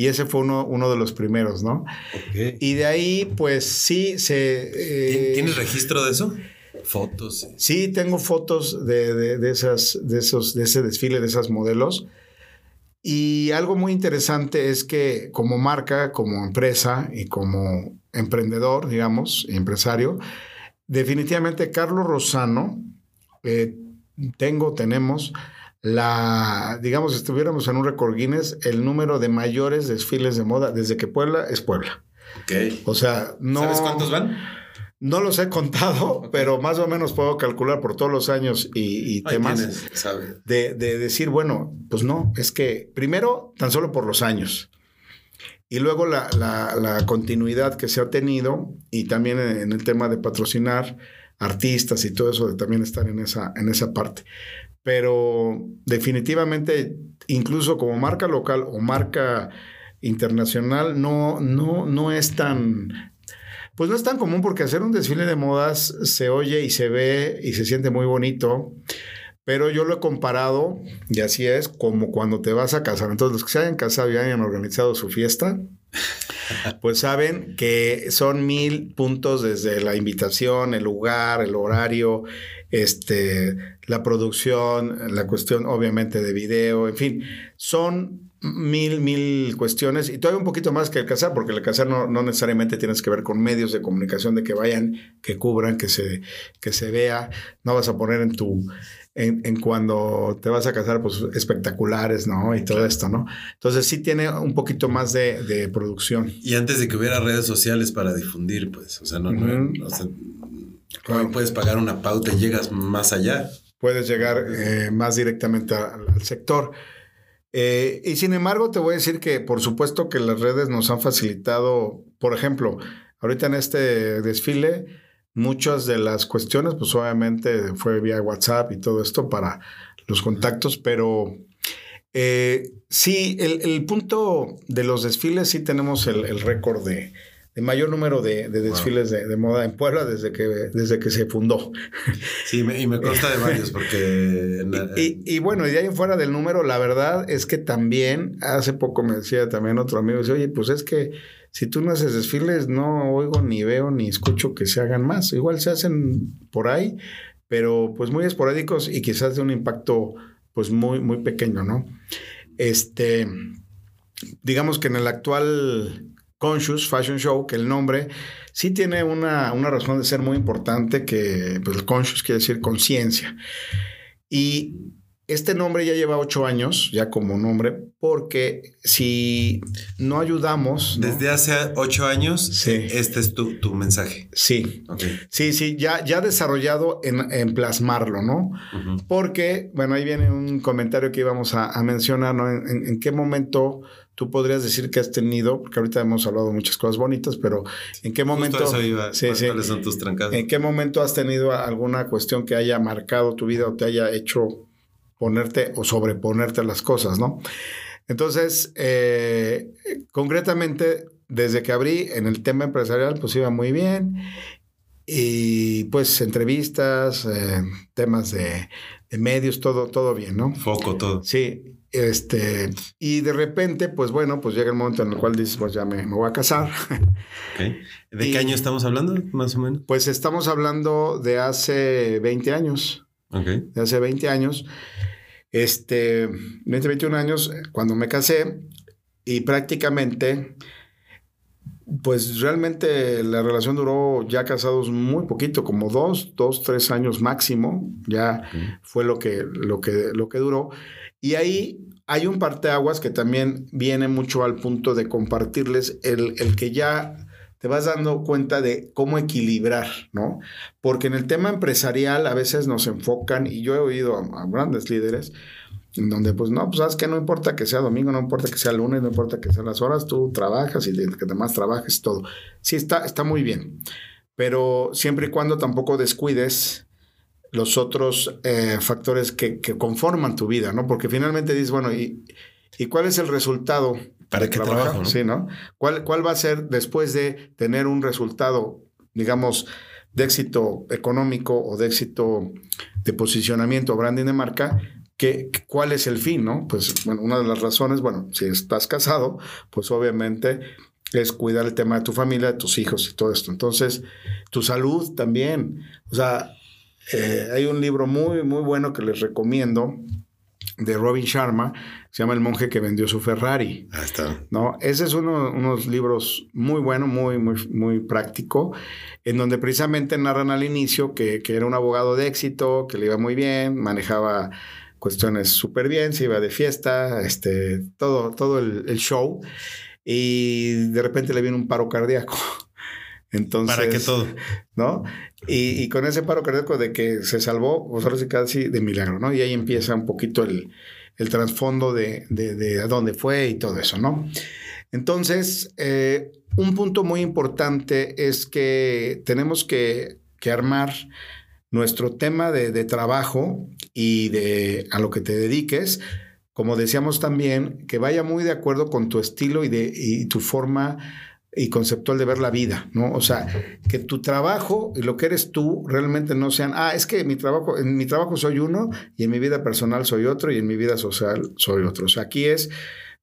Y ese fue uno, uno de los primeros, ¿no? Y de ahí, pues sí, se... Eh, ¿Tienes registro de eso? Fotos. Sí, tengo fotos de, de, esas, de, esos, de ese desfile, de esas modelos. Y algo muy interesante es que como marca, como empresa y como emprendedor, digamos, empresario, definitivamente Carlos Rosano, eh, tengo, tenemos la, digamos, estuviéramos en un récord Guinness, el número de mayores desfiles de moda desde que Puebla es Puebla. Ok. O sea, no. ¿Sabes cuántos van? No los he contado, pero más o menos puedo calcular por todos los años y, temas de, de, decir, bueno, pues no, es que primero tan solo por los años y luego la, la, la continuidad que se ha tenido y también en el tema de patrocinar artistas y todo eso, también estar en esa, en esa parte pero definitivamente, incluso como marca local o marca internacional, no, no, no es tan, pues no es tan común porque hacer un desfile de modas se oye y se ve y se siente muy bonito. Pero yo lo he comparado, y así es, como cuando te vas a casar. Entonces, los que se hayan casado y hayan organizado su fiesta, pues saben que son mil puntos desde la invitación, el lugar, el horario, este, la producción, la cuestión obviamente de video, en fin, son mil, mil cuestiones y todavía un poquito más que el casar, porque el casar no, no, necesariamente tienes que ver con medios de comunicación de que vayan, que cubran, que se, que se vea, no vas a poner en tu, en, en, cuando te vas a casar, pues espectaculares, ¿no? Y todo esto, ¿no? Entonces sí tiene un poquito más de, de, producción. Y antes de que hubiera redes sociales para difundir, pues, o sea, no, no, puedes pagar una pauta y llegas más allá. puedes llegar eh, más directamente al, sector. Eh, y sin embargo, te voy a decir que por supuesto que las redes nos han facilitado, por ejemplo, ahorita en este desfile, muchas de las cuestiones, pues obviamente fue vía WhatsApp y todo esto para los contactos, pero eh, sí, el, punto de los desfiles, sí tenemos el récord de, de mayor número de, desfiles de, moda en Puebla desde que, desde que se fundó. Sí, y me consta de varios, porque... y, bueno, y de ahí fuera del número, la verdad es que también, hace poco me decía también otro amigo, dice, oye, pues es que si tú no haces desfiles, no oigo, ni veo, ni escucho que se hagan más. Igual se hacen por ahí, pero pues muy esporádicos y quizás de un impacto pues muy, muy pequeño, ¿no? Este, digamos que en el actual Conscious Fashion Show, que el nombre sí tiene una, razón de ser muy importante, que pues, el Conscious quiere decir conciencia. Y este nombre ya lleva ocho años, ya como nombre, porque si no ayudamos... Desde hace ocho años, sí. este es tu, tu mensaje. Sí, sí, sí, ya, ya desarrollado en, plasmarlo, ¿no? Porque, bueno, ahí viene un comentario que íbamos a, mencionar, ¿no? en qué momento tú podrías decir que has tenido, porque ahorita hemos hablado de muchas cosas bonitas, pero ¿en qué momento... ¿Cuáles son tus? ¿En qué momento has tenido alguna cuestión que haya marcado tu vida o te haya hecho ponerte o sobreponerte a las cosas, ¿no? Entonces, eh, concretamente, desde que abrí en el tema empresarial, pues iba muy bien. Y pues entrevistas, eh, temas de, de, medios, todo, todo bien, ¿no? Foco, todo. Sí. Este, y de repente, pues bueno, pues llega el momento en el cual dices, pues ya me, voy a casar. ¿De qué año estamos hablando, más o menos? Pues estamos hablando de hace 20 años. De hace 20 años. Este, 20, 21 años, cuando me casé, y prácticamente, pues realmente la relación duró ya casados muy poquito, como dos, dos, tres años máximo, ya fue lo que, lo, que, lo que duró. Y ahí hay un parteaguas que también viene mucho al punto de compartirles el, el que ya te vas dando cuenta de cómo equilibrar, ¿no? Porque en el tema empresarial a veces nos enfocan, y yo he oído a, grandes líderes, en donde pues no, pues sabes que no importa que sea domingo, no importa que sea lunes, no importa que sean las horas, tú trabajas y que además trabajes todo. Sí, está, está muy bien, pero siempre y cuando tampoco descuides los otros eh, factores que, conforman tu vida, ¿no? Porque finalmente dices, bueno, ¿y, ¿y cuál es el resultado? ¿Para qué trabajo? Sí, ¿no? ¿Cuál, ¿Cuál va a ser después de tener un resultado, digamos, de éxito económico o de éxito de posicionamiento o branding de marca? ¿Qué, ¿Cuál es el fin, no? Pues, bueno, una de las razones, bueno, si estás casado, pues obviamente es cuidar el tema de tu familia, de tus hijos y todo esto. Entonces, tu salud también. O sea, eh, hay un libro muy, muy bueno que les recomiendo de Robin Sharma, se llama El monje que vendió su Ferrari. Ah, está. ¿no? Ese es uno, unos libros muy bueno, muy, muy, muy práctico, en donde precisamente narran al inicio que, que, era un abogado de éxito, que le iba muy bien, manejaba cuestiones súper bien, se iba de fiesta, este, todo, todo el, el show, y de repente le viene un paro cardíaco. Entonces, ¿Para qué todo? ¿No? Y, con ese paro cardíaco de que se salvó, pues ahora sí casi de milagro, ¿no? Y ahí empieza un poquito el, el trasfondo de, de, a dónde fue y todo eso, ¿no? Entonces, eh, un punto muy importante es que tenemos que, que armar nuestro tema de, de, trabajo y de a lo que te dediques, como decíamos también, que vaya muy de acuerdo con tu estilo y, de, y tu forma y conceptual de ver la vida, ¿no? O sea, que tu trabajo y lo que eres tú realmente no sean, ah, es que mi trabajo, en mi trabajo soy uno y en mi vida personal soy otro y en mi vida social soy otro. O sea, aquí es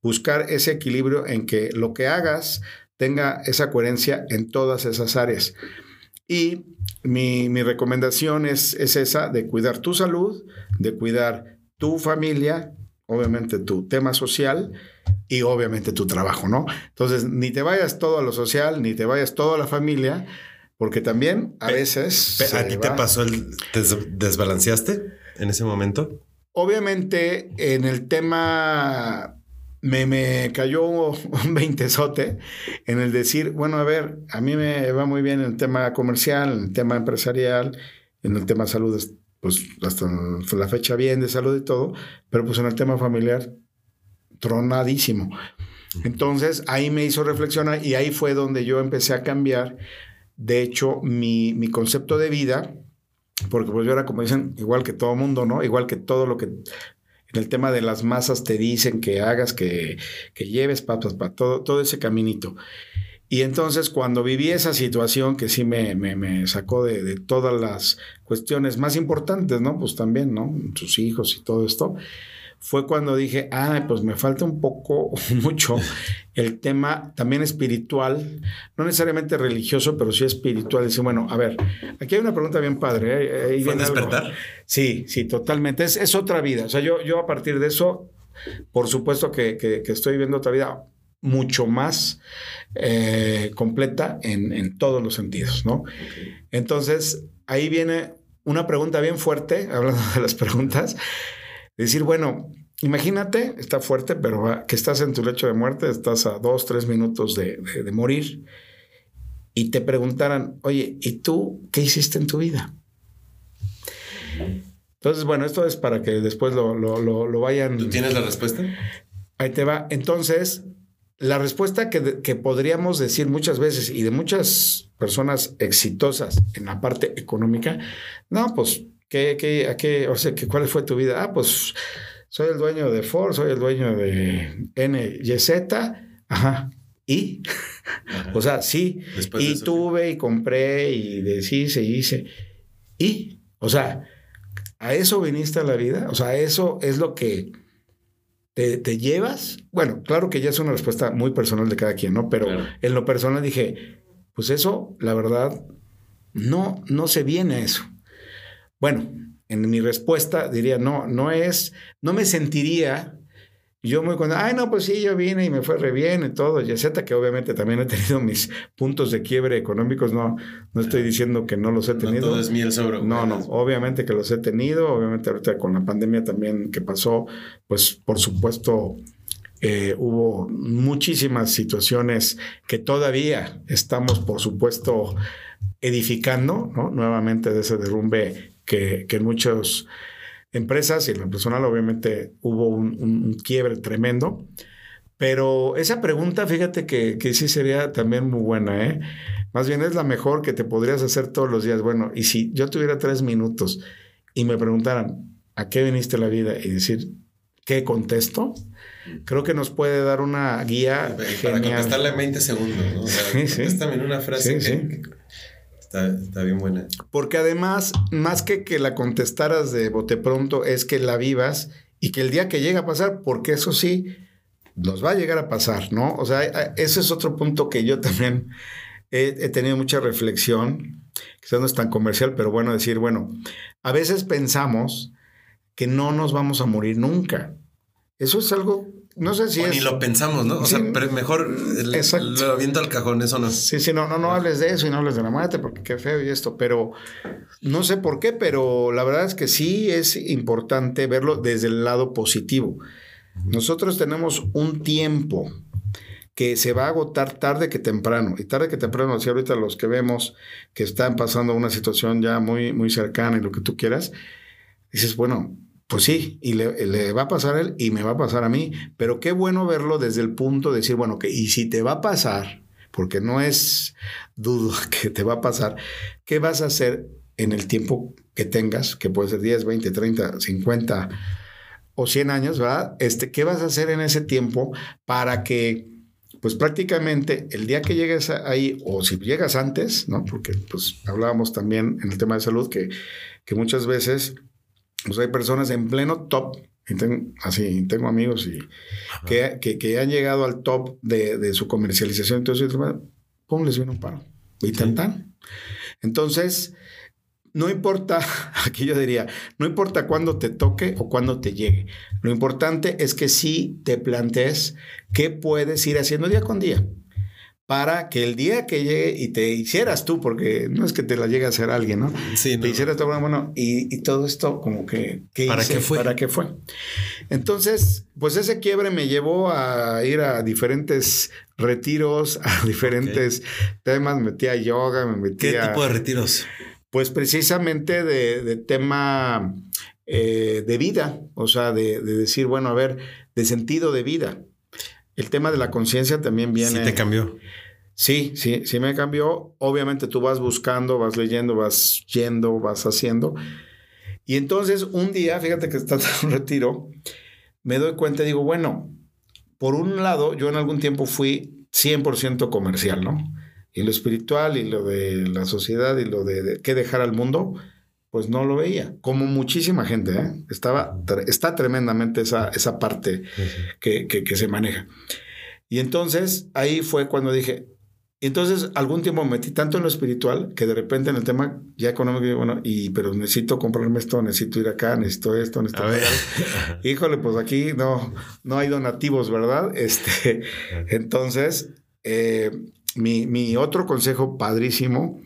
buscar ese equilibrio en que lo que hagas tenga esa coherencia en todas esas áreas. Y mi, mi recomendación es, es esa de cuidar tu salud, de cuidar tu familia, obviamente tu tema social y obviamente tu trabajo, ¿no? Entonces, ni te vayas todo a lo social, ni te vayas todo a la familia, porque también a veces... ¿A ti te pasó el... ¿Te desbalanceaste en ese momento? Obviamente, en el tema... Me, me cayó un veintesote en el decir, bueno, a ver, a mí me va muy bien en el tema comercial, en el tema empresarial, en el tema salud pues hasta la fecha bien de salud y todo, pero pues en el tema familiar, tronadísimo. Entonces ahí me hizo reflexionar y ahí fue donde yo empecé a cambiar, de hecho, mi, mi concepto de vida, porque pues yo era como dicen, igual que todo mundo, ¿no? Igual que todo lo que en el tema de las masas te dicen que hagas, que, que lleves, papas, para todo, todo ese caminito. Y entonces cuando viví esa situación que sí me, me, me sacó de, de, todas las cuestiones más importantes, ¿no? Pues también, ¿no? Sus hijos y todo esto, fue cuando dije, ah, pues me falta un poco, mucho, el tema también espiritual, no necesariamente religioso, pero sí espiritual. Dice, bueno, a ver, aquí hay una pregunta bien padre. ¿eh? ¿Fue despertar? Algo. Sí, sí, totalmente. Es, es, otra vida. O sea, yo, yo a partir de eso, por supuesto que, que, que estoy viviendo otra vida mucho más eh, completa en, en, todos los sentidos, ¿no? Entonces, ahí viene una pregunta bien fuerte, hablando de las preguntas, decir, bueno, imagínate, está fuerte, pero va, que estás en tu lecho de muerte, estás a dos, tres minutos de, de, de morir, y te preguntaran, oye, ¿y tú qué hiciste en tu vida? Entonces, bueno, esto es para que después lo, lo, lo, lo vayan... ¿Tú tienes la respuesta? Ahí te va. Entonces, la respuesta que, que, podríamos decir muchas veces y de muchas personas exitosas en la parte económica, no, pues, ¿qué, qué, a qué, o sea, ¿qué, ¿cuál fue tu vida? Ah, pues, soy el dueño de Ford, soy el dueño de NYZ, ajá, ¿y? Ajá. o sea, sí, Después y tuve y compré y deshice y hice, ¿y? O sea, ¿a eso viniste a la vida? O sea, eso es lo que te, te, llevas? Bueno, claro que ya es una respuesta muy personal de cada quien, ¿no? Pero claro. en lo personal dije, pues eso, la verdad, no, no se viene a eso. Bueno, en mi respuesta diría, no, no es, no me sentiría yo muy cuando, ay, no, pues sí, yo vine y me fue re bien y todo, y etcétera, que obviamente también he tenido mis puntos de quiebre económicos, no, no estoy diciendo que no los he tenido. No todo es miel sobre No, no, obviamente que los he tenido, obviamente ahorita con la pandemia también que pasó, pues por supuesto eh, hubo muchísimas situaciones que todavía estamos, por supuesto, edificando, ¿no? Nuevamente de ese derrumbe que, que en muchos empresas y en lo personal obviamente hubo un, un, quiebre tremendo. Pero esa pregunta, fíjate que, que, sí sería también muy buena, ¿eh? Más bien es la mejor que te podrías hacer todos los días. Bueno, y si yo tuviera tres minutos y me preguntaran, ¿a qué viniste la vida? Y decir, ¿qué contesto? Creo que nos puede dar una guía. Para genial. contestarle en 20 segundos, ¿no? O sea, sí, sí. en una frase sí, que. Está, bien buena. Porque además, más que que la contestaras de bote pronto, es que la vivas y que el día que llega a pasar, porque eso sí, nos va a llegar a pasar, ¿no? O sea, ese es otro punto que yo también he, he tenido mucha reflexión, quizás no es tan comercial, pero bueno, decir, bueno, a veces pensamos que no nos vamos a morir nunca. Eso es algo no sé si o es... ni lo pensamos, ¿no? O sí. sea, pero mejor lo aviento al cajón, eso no. Sí, sí, no, no, no hables de eso y no hables de la muerte, porque qué feo y esto, pero no sé por qué, pero la verdad es que sí es importante verlo desde el lado positivo. Nosotros tenemos un tiempo que se va a agotar tarde que temprano. Y tarde que temprano, si ahorita los que vemos que están pasando una situación ya muy, muy cercana y lo que tú quieras, dices, bueno, pues sí, y le, va a pasar a él y me va a pasar a mí, pero qué bueno verlo desde el punto de decir, bueno, que y si te va a pasar, porque no es dudo que te va a pasar, ¿qué vas a hacer en el tiempo que tengas, que puede ser 10, 20, 30, 50 o 100 años, ¿verdad? Este, ¿Qué vas a hacer en ese tiempo para que, pues prácticamente el día que llegues ahí, o si llegas antes, ¿no? Porque pues hablábamos también en el tema de salud que, que muchas veces pues hay personas en pleno top, y tengo, así, tengo amigos y que, que, que, han llegado al top de, de su comercialización, entonces, pum, les viene un paro. Y tan, tan. Entonces, no importa, aquí yo diría, no importa cuándo te toque o cuándo te llegue. Lo importante es que sí te plantees qué puedes ir haciendo día con día para que el día que llegue y te hicieras tú, porque no es que te la llegue a hacer alguien, ¿no? Sí, no. Te hicieras tú, bueno, y, y, todo esto como que... ¿qué ¿Para hice? qué fue? ¿Para qué fue? Entonces, pues ese quiebre me llevó a ir a diferentes retiros, a diferentes okay. temas, me metí a yoga, me metí ¿Qué a... tipo de retiros? Pues precisamente de, tema eh, de vida, o sea, de, decir, bueno, a ver, de sentido de vida. El tema de la conciencia también viene. Sí, te cambió. Sí, sí, sí me cambió. Obviamente tú vas buscando, vas leyendo, vas yendo, vas haciendo. Y entonces un día, fíjate que estás en un retiro, me doy cuenta y digo, bueno, por un lado, yo en algún tiempo fui 100% comercial, ¿no? Y lo espiritual y lo de la sociedad y lo de, qué dejar al mundo, pues no lo veía. Como muchísima gente, ¿eh? Estaba, está tremendamente esa, esa parte que, que, que se maneja. Y entonces ahí fue cuando dije, entonces algún tiempo me metí tanto en lo espiritual que de repente en el tema ya económico, bueno, y pero necesito comprarme esto, necesito ir acá, necesito esto, necesito... A ver. Híjole, pues aquí no, no hay donativos, ¿verdad? Este, entonces, eh, mi, mi otro consejo padrísimo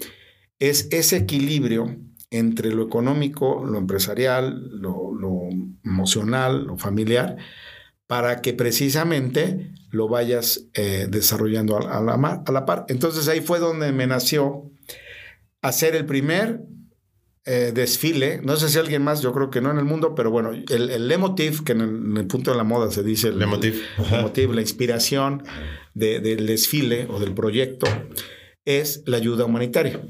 es ese equilibrio entre lo económico, lo empresarial, lo, lo emocional, lo familiar, para que precisamente lo vayas eh, desarrollando a, la, a, la, par. Entonces ahí fue donde me nació hacer el primer eh, desfile. No sé si alguien más, yo creo que no en el mundo, pero bueno, el, el lemotiv, que en el, punto de la moda se dice el lemotiv, la inspiración del desfile o del proyecto, es la ayuda humanitaria.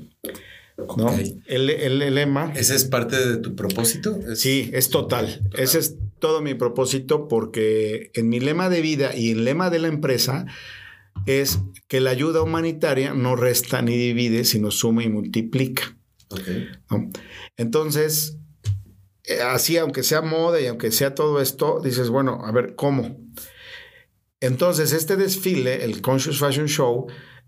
¿no? El, el, lema. ¿Ese es parte de tu propósito? Sí, es total. Ese es todo mi propósito porque en mi lema de vida y el lema de la empresa es que la ayuda humanitaria no resta ni divide, sino suma y multiplica. Entonces, eh, así, aunque sea moda y aunque sea todo esto, dices, bueno, a ver, ¿cómo? Entonces, este desfile, el Conscious Fashion Show,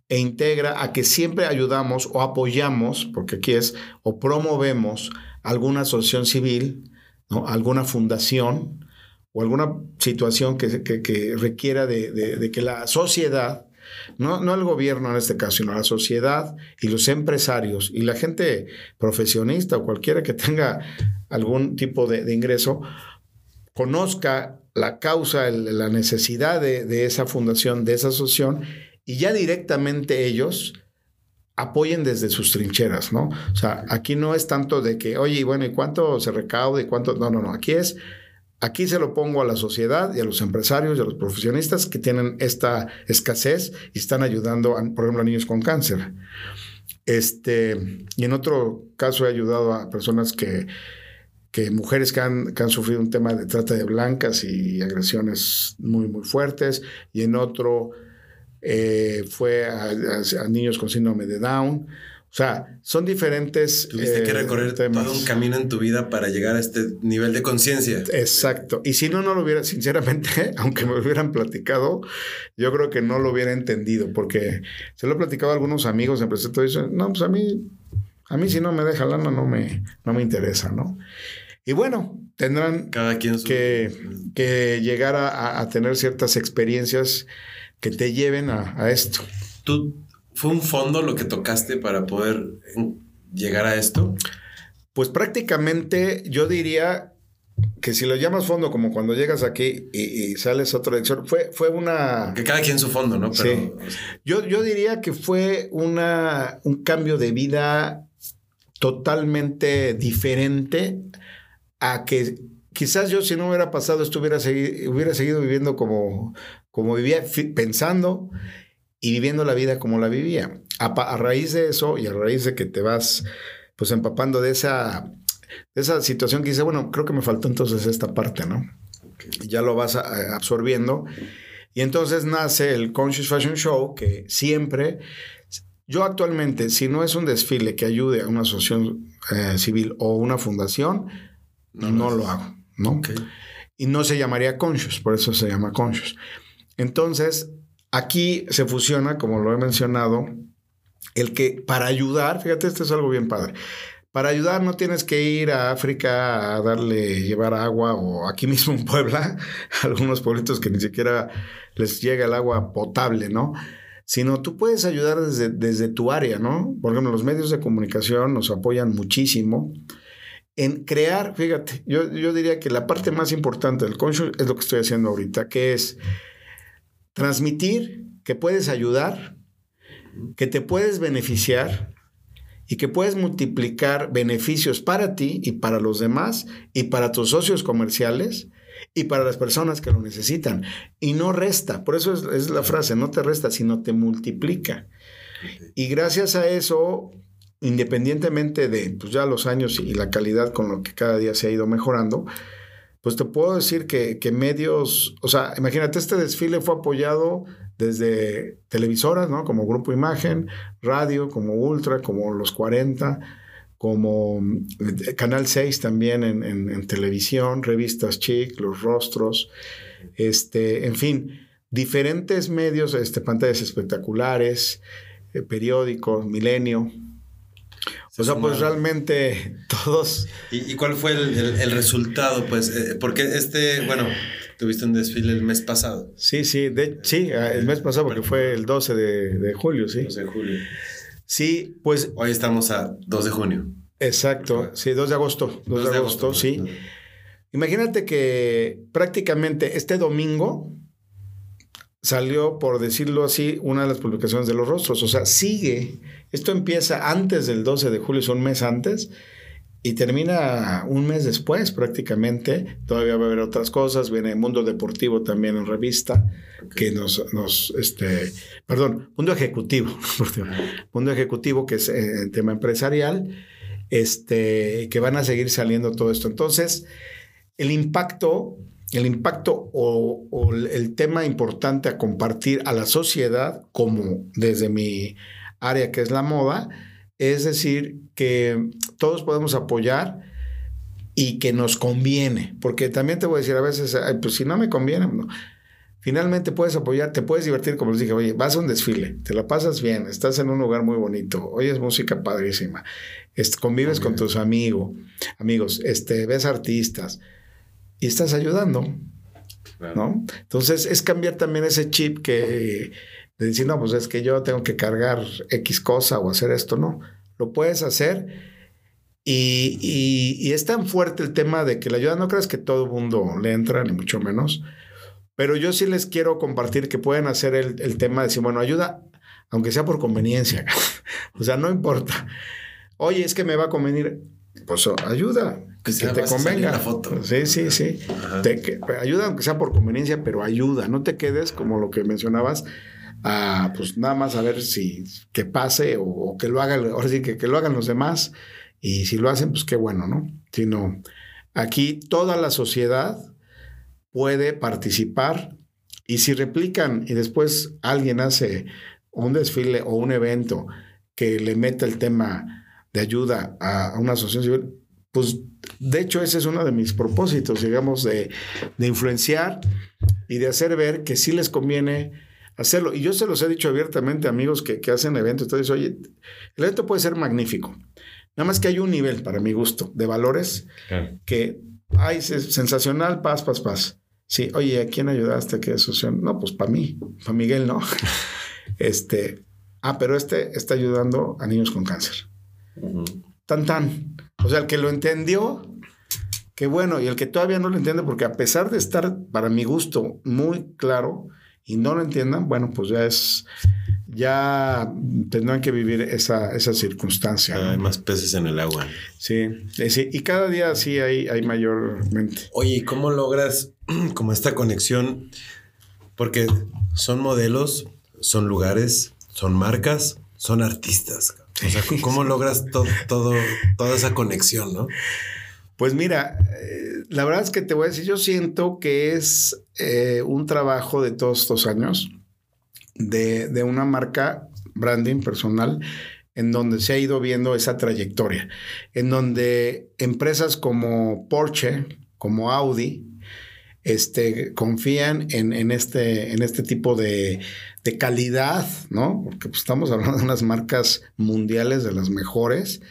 e integra a que siempre ayudamos o apoyamos, porque aquí es, o promovemos alguna asociación civil, alguna fundación o alguna situación que, requiera de, que la sociedad, no, no el gobierno en este caso, sino la sociedad y los empresarios y la gente profesionista o cualquiera que tenga algún tipo de, ingreso, conozca la causa, la necesidad de, esa fundación, de esa asociación, y ya directamente ellos apoyen desde sus trincheras, ¿no? O sea, aquí no es tanto de que, oye, bueno, ¿y cuánto se recauda y cuánto? No, no, no, aquí es, aquí se lo pongo a la sociedad y a los empresarios y a los profesionistas que tienen esta escasez y están ayudando, por ejemplo, a niños con cáncer. Este, y en otro caso he ayudado a personas que, que mujeres que han, que han sufrido un tema de trata de blancas y agresiones muy, muy fuertes, y en otro eh, fue a, niños con síndrome de Down. O sea, son diferentes. Tuviste que eh, recorrer todo un camino en tu vida para llegar a este nivel de conciencia. Exacto. Y si no, no lo hubiera, sinceramente, aunque me hubieran platicado, yo creo que no lo hubiera entendido, porque se lo he platicado a algunos amigos, empecé todo eso. No, pues a mí, a mí si no me deja lana, no me, no me interesa, ¿no? Y bueno, tendrán Cada quien que, que, llegar a, a tener ciertas experiencias que te lleven a, esto. ¿Tú fue un fondo lo que tocaste para poder llegar a esto? Pues prácticamente yo diría que si lo llamas fondo, como cuando llegas aquí y, sales a otra dirección, fue, fue una... Que cada quien su fondo, ¿no? sí. Yo, yo diría que fue una, un cambio de vida totalmente diferente a que quizás yo si no hubiera pasado estuviera hubiera seguido viviendo como, como vivía, pensando y viviendo la vida como la vivía. A, raíz de eso y a raíz de que te vas pues empapando de esa, de esa situación que dice, bueno, creo que me faltó entonces esta parte, ¿no? Ya lo vas absorbiendo. Y entonces nace el Conscious Fashion Show, que siempre, yo actualmente, si no es un desfile que ayude a una asociación eh, civil o una fundación, no, lo hago, ¿no? Y no se llamaría Conscious, por eso se llama Conscious. Entonces, aquí se fusiona, como lo he mencionado, el que para ayudar, fíjate, esto es algo bien padre. Para ayudar no tienes que ir a África a darle, llevar agua o aquí mismo en Puebla, algunos pueblitos que ni siquiera les llega el agua potable, ¿no? Sino tú puedes ayudar desde, desde tu área, ¿no? Por ejemplo, los medios de comunicación nos apoyan muchísimo en crear, fíjate, yo, yo diría que la parte más importante del conscious es lo que estoy haciendo ahorita, que es transmitir que puedes ayudar, que te puedes beneficiar y que puedes multiplicar beneficios para ti y para los demás y para tus socios comerciales y para las personas que lo necesitan. Y no resta, por eso es, la frase, no te resta, sino te multiplica. Y gracias a eso, independientemente de pues, ya los años y la calidad con lo que cada día se ha ido mejorando, pues te puedo decir que, medios, o sea, imagínate, este desfile fue apoyado desde televisoras, ¿no? Como Grupo Imagen, radio, como Ultra, como Los 40, como eh, Canal 6 también en, televisión, revistas Chic, Los Rostros, este, en fin, diferentes medios, este, pantallas espectaculares, eh, periódicos, Milenio. O sea, pues realmente todos... ¿Y, cuál fue el, resultado? Pues, eh, porque este, bueno, tuviste un desfile el mes pasado. Sí, sí, sí, el mes pasado porque fue el 12 de, de julio, sí. 12 de julio. Sí, pues... Hoy estamos a 2 de junio. Exacto, sí, 2 de agosto. 2, de, agosto, sí. Imagínate que prácticamente este domingo salió, por decirlo así, una de las publicaciones de los rostros. O sea, sigue. Esto empieza antes del 12 de julio, es un mes antes, y termina un mes después prácticamente. Todavía va a haber otras cosas. Viene Mundo Deportivo también en revista, que nos, nos, este, perdón, Mundo Ejecutivo, Mundo Ejecutivo, que es el eh, tema empresarial, este, que van a seguir saliendo todo esto. Entonces, el impacto, el impacto o, o el tema importante a compartir a la sociedad, como desde mi área que es la moda, es decir, que todos podemos apoyar y que nos conviene, porque también te voy a decir a veces, pues si no me conviene, no. Finalmente puedes apoyar, te puedes divertir, como les dije, oye, vas a un desfile, te la pasas bien, estás en un lugar muy bonito, oyes música padrísima, convives con tus amigos, amigos, este, ves artistas y estás ayudando, ¿no? Entonces es cambiar también ese chip que de decir, no, pues es que yo tengo que cargar X cosa o hacer esto, no. Lo puedes hacer. Y, y, es tan fuerte el tema de que la ayuda, no creas que todo el mundo le entra, ni mucho menos. Pero yo sí les quiero compartir que pueden hacer el, el tema de decir, bueno, ayuda, aunque sea por conveniencia. o sea, no importa. Oye, es que me va a convenir. Pues ayuda, que, te convenga. Foto. Sí, sí, sí. Te, ayuda, aunque sea por conveniencia, pero ayuda. No te quedes como lo que mencionabas a pues nada más a ver si que pase o, que lo hagan, ahora sí que, que lo hagan los demás y si lo hacen, pues qué bueno, ¿no? Sino aquí toda la sociedad puede participar y si replican y después alguien hace un desfile o un evento que le meta el tema de ayuda a, una asociación civil, pues de hecho ese es uno de mis propósitos, digamos, de, de influenciar y de hacer ver que sí les conviene hacerlo. Y yo se los he dicho abiertamente a amigos que, que hacen eventos. Entonces, oye, el evento puede ser magnífico. Nada más que hay un nivel, para mi gusto, de valores que hay sensacional, paz, paz, paz. Sí, oye, ¿a quién ayudaste a que asociación? No, pues para mí, para Miguel no. este, ah, pero este está ayudando a niños con cáncer. Tan, tan. O sea, el que lo entendió, qué bueno, y el que todavía no lo entiende, porque a pesar de estar, para mi gusto, muy claro, y no lo entiendan, bueno, pues ya es, ya tendrán que vivir esa, esa circunstancia. Hay más peces en el agua. Sí, sí, y cada día sí hay, hay mayormente. Oye, ¿y cómo logras como esta conexión? Porque son modelos, son lugares, son marcas, son artistas. O sea, ¿cómo logras todo, toda esa conexión, no? Pues mira, eh, la verdad es que te voy a decir, yo siento que es eh, un trabajo de todos estos años de, una marca branding personal en donde se ha ido viendo esa trayectoria, en donde empresas como Porsche, como Audi, este, confían en, este, en este tipo de, calidad, ¿no? Porque pues, estamos hablando de unas marcas mundiales de las mejores,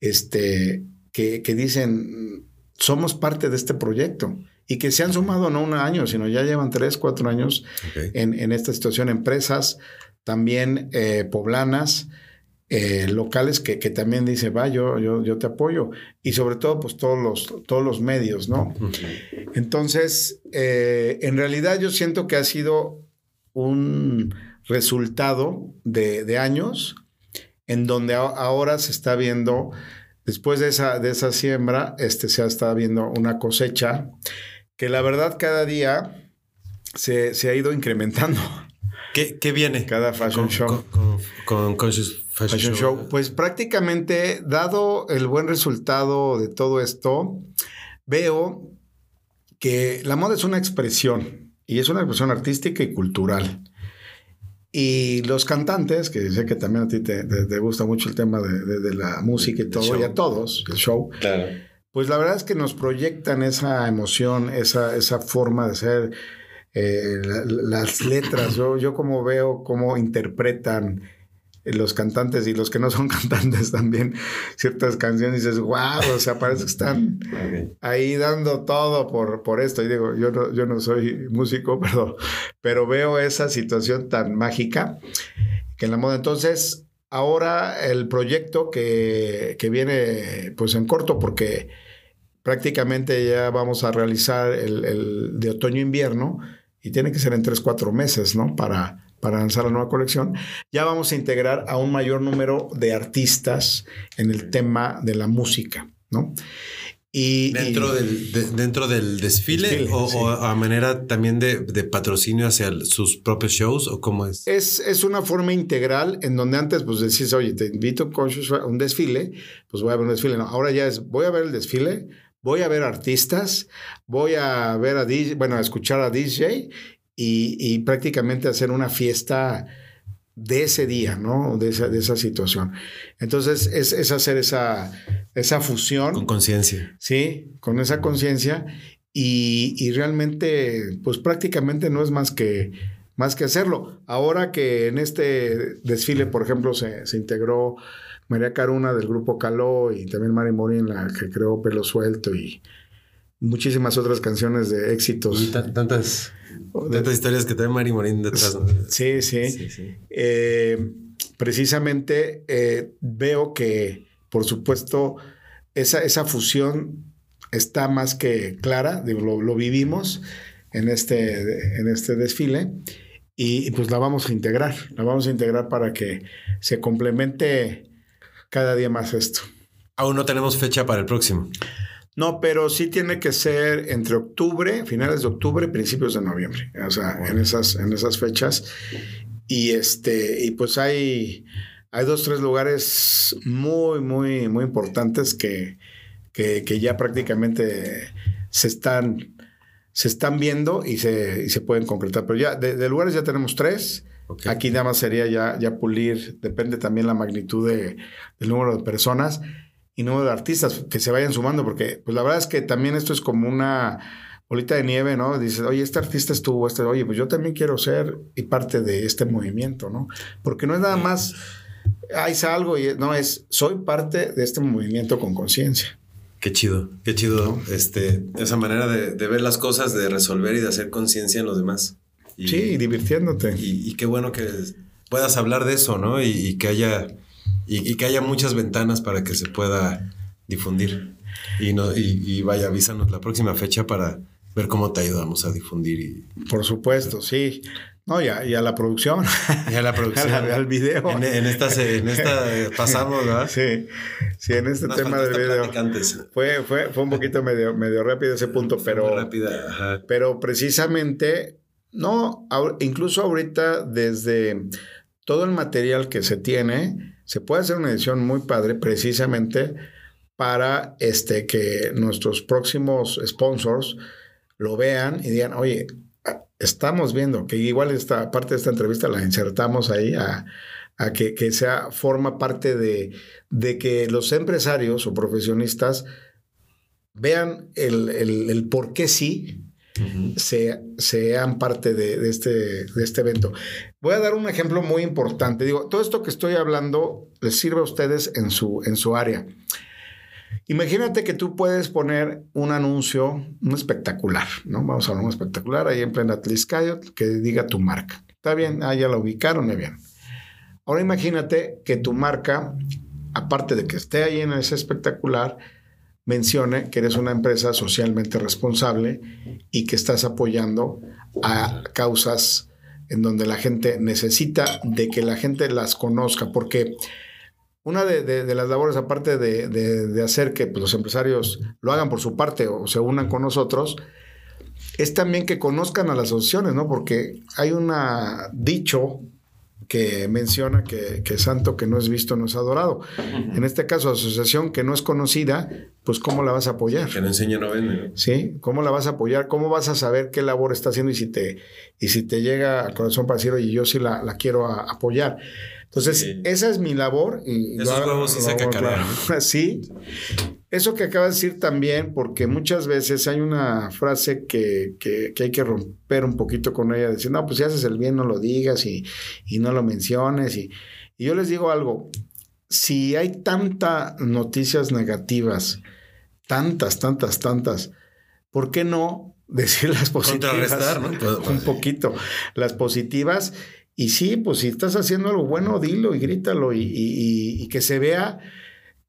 este, que, dicen, somos parte de este proyecto y que se han sumado no un año, sino ya llevan tres, cuatro años en, esta situación. Empresas también eh, poblanas, eh, locales que, también dicen, va, yo, yo, yo, te apoyo. Y sobre todo, pues todos los, todos los medios, ¿no? Entonces, eh, en realidad yo siento que ha sido un resultado de, de años en donde ahora se está viendo, después de esa, de esa siembra, este, se está viendo una cosecha que la verdad cada día se, ha ido incrementando. ¿Qué, viene? Cada fashion show. Con, Conscious Fashion, show. Pues prácticamente, dado el buen resultado de todo esto, veo que la moda es una expresión y es una expresión artística y cultural. Y los cantantes, que sé que también a ti te, gusta mucho el tema de, la música y todo, y a todos, el show, pues la verdad es que nos proyectan esa emoción, esa, esa forma de ser, eh, las letras. Yo, yo como veo cómo interpretan los cantantes y los que no son cantantes también ciertas canciones y dices, wow, o sea, parece que están ahí dando todo por, por esto. Y digo, yo no, yo no soy músico, pero, pero veo esa situación tan mágica que en la moda. Entonces, ahora el proyecto que, que viene pues en corto porque prácticamente ya vamos a realizar el, el de otoño-invierno y tiene que ser en tres, cuatro meses, ¿no? Para para lanzar la nueva colección, ya vamos a integrar a un mayor número de artistas en el tema de la música, ¿no? Y, dentro, del, dentro del desfile, o, a manera también de, patrocinio hacia sus propios shows o cómo es? es? Es una forma integral en donde antes pues decís, oye, te invito a un desfile, pues voy a ver un desfile. No, ahora ya es, voy a ver el desfile, voy a ver artistas, voy a ver a DJ, bueno, a escuchar a DJ y, prácticamente hacer una fiesta de ese día, ¿no? De esa, de esa situación. Entonces, es, hacer esa, esa fusión. Con conciencia. Sí, con esa conciencia. Y, realmente, pues prácticamente no es más que, más que hacerlo. Ahora que en este desfile, por ejemplo, se, se integró María Caruna del grupo Caló y también Mari Morín, la que creó Pelo Suelto y muchísimas otras canciones de éxitos. Y tantas, tantas historias que trae Mari Morín detrás. Sí, sí. Eh, precisamente eh, veo que, por supuesto, esa, esa fusión está más que clara, lo, vivimos en este, en este desfile y, y pues la vamos a integrar, la vamos a integrar para que se complemente cada día más esto. Aún no tenemos fecha para el próximo. No, pero sí tiene que ser entre octubre, finales de octubre, principios de noviembre. O sea, en, esas, en esas fechas. Y este, y pues hay, hay dos, tres lugares muy, muy, muy importantes que, que, ya prácticamente se están, se están viendo y se, y se pueden concretar. Pero ya, de, lugares ya tenemos tres. Aquí nada más sería ya, ya pulir, depende también la magnitud de, del número de personas y número de artistas que se vayan sumando, porque pues la verdad es que también esto es como una bolita de nieve, ¿no? Dices, oye, este artista estuvo, este, oye, pues yo también quiero ser y parte de este movimiento, ¿no? Porque no es nada más, hay algo y no es, soy parte de este movimiento con conciencia. Qué chido, qué chido, este, esa manera de, ver las cosas, de resolver y de hacer conciencia en los demás. sí, divirtiéndote. Y, qué bueno que puedas hablar de eso, ¿no? y que haya y, que haya muchas ventanas para que se pueda difundir. Y, no, y, vaya, avísanos la próxima fecha para ver cómo te ayudamos a difundir. Y... Por supuesto, sí. No, y a, la producción. Y a la producción. al video. En, esta, en esta pasamos, ¿verdad? Sí, sí, en este tema del video. Fue, fue, fue un poquito medio, medio rápido ese punto, pero. rápida, Pero precisamente, no, incluso ahorita, desde todo el material que se tiene, se puede hacer una edición muy padre precisamente para este, que nuestros próximos sponsors lo vean y digan, oye, estamos viendo que igual esta parte de esta entrevista la insertamos ahí a, que, sea, forma parte de, de, que los empresarios o profesionistas vean el, el por qué sí sean parte de, este, de este evento. Voy a dar un ejemplo muy importante. Digo, todo esto que estoy hablando les sirve a ustedes en su, en su área. Imagínate que tú puedes poner un anuncio, un espectacular, ¿no? Vamos a hablar un espectacular ahí en plena Tliscayo que diga tu marca. Está bien, ah, ya la ubicaron, muy bien. Ahora imagínate que tu marca, aparte de que esté ahí en ese espectacular, mencione que eres una empresa socialmente responsable y que estás apoyando a causas en donde la gente necesita de que la gente las conozca, porque una de, las labores, aparte de, hacer que pues, los empresarios lo hagan por su parte o se unan con nosotros, es también que conozcan a las asociaciones, ¿no? Porque hay un dicho que menciona que, santo que no es visto no es adorado. En este caso, asociación que no es conocida, pues ¿cómo la vas a apoyar? Que no enseña no vende. Sí, ¿cómo la vas a apoyar? ¿Cómo vas a saber qué labor está haciendo y si te, y si te llega al corazón para decir, oye, yo sí la, quiero apoyar? Entonces, esa es mi labor. Y Esos huevos sí se cacarean. Sí. Eso que acabas de decir también, porque muchas veces hay una frase que, que, hay que romper un poquito con ella, decir, no, pues si haces el bien no lo digas y, no lo menciones. Y, y, yo les digo algo, si hay tantas noticias negativas, tantas, tantas, tantas, ¿por qué no decir las positivas? ¿no? un poquito. Las positivas y sí, pues si estás haciendo algo bueno, dilo y grítalo y, que se vea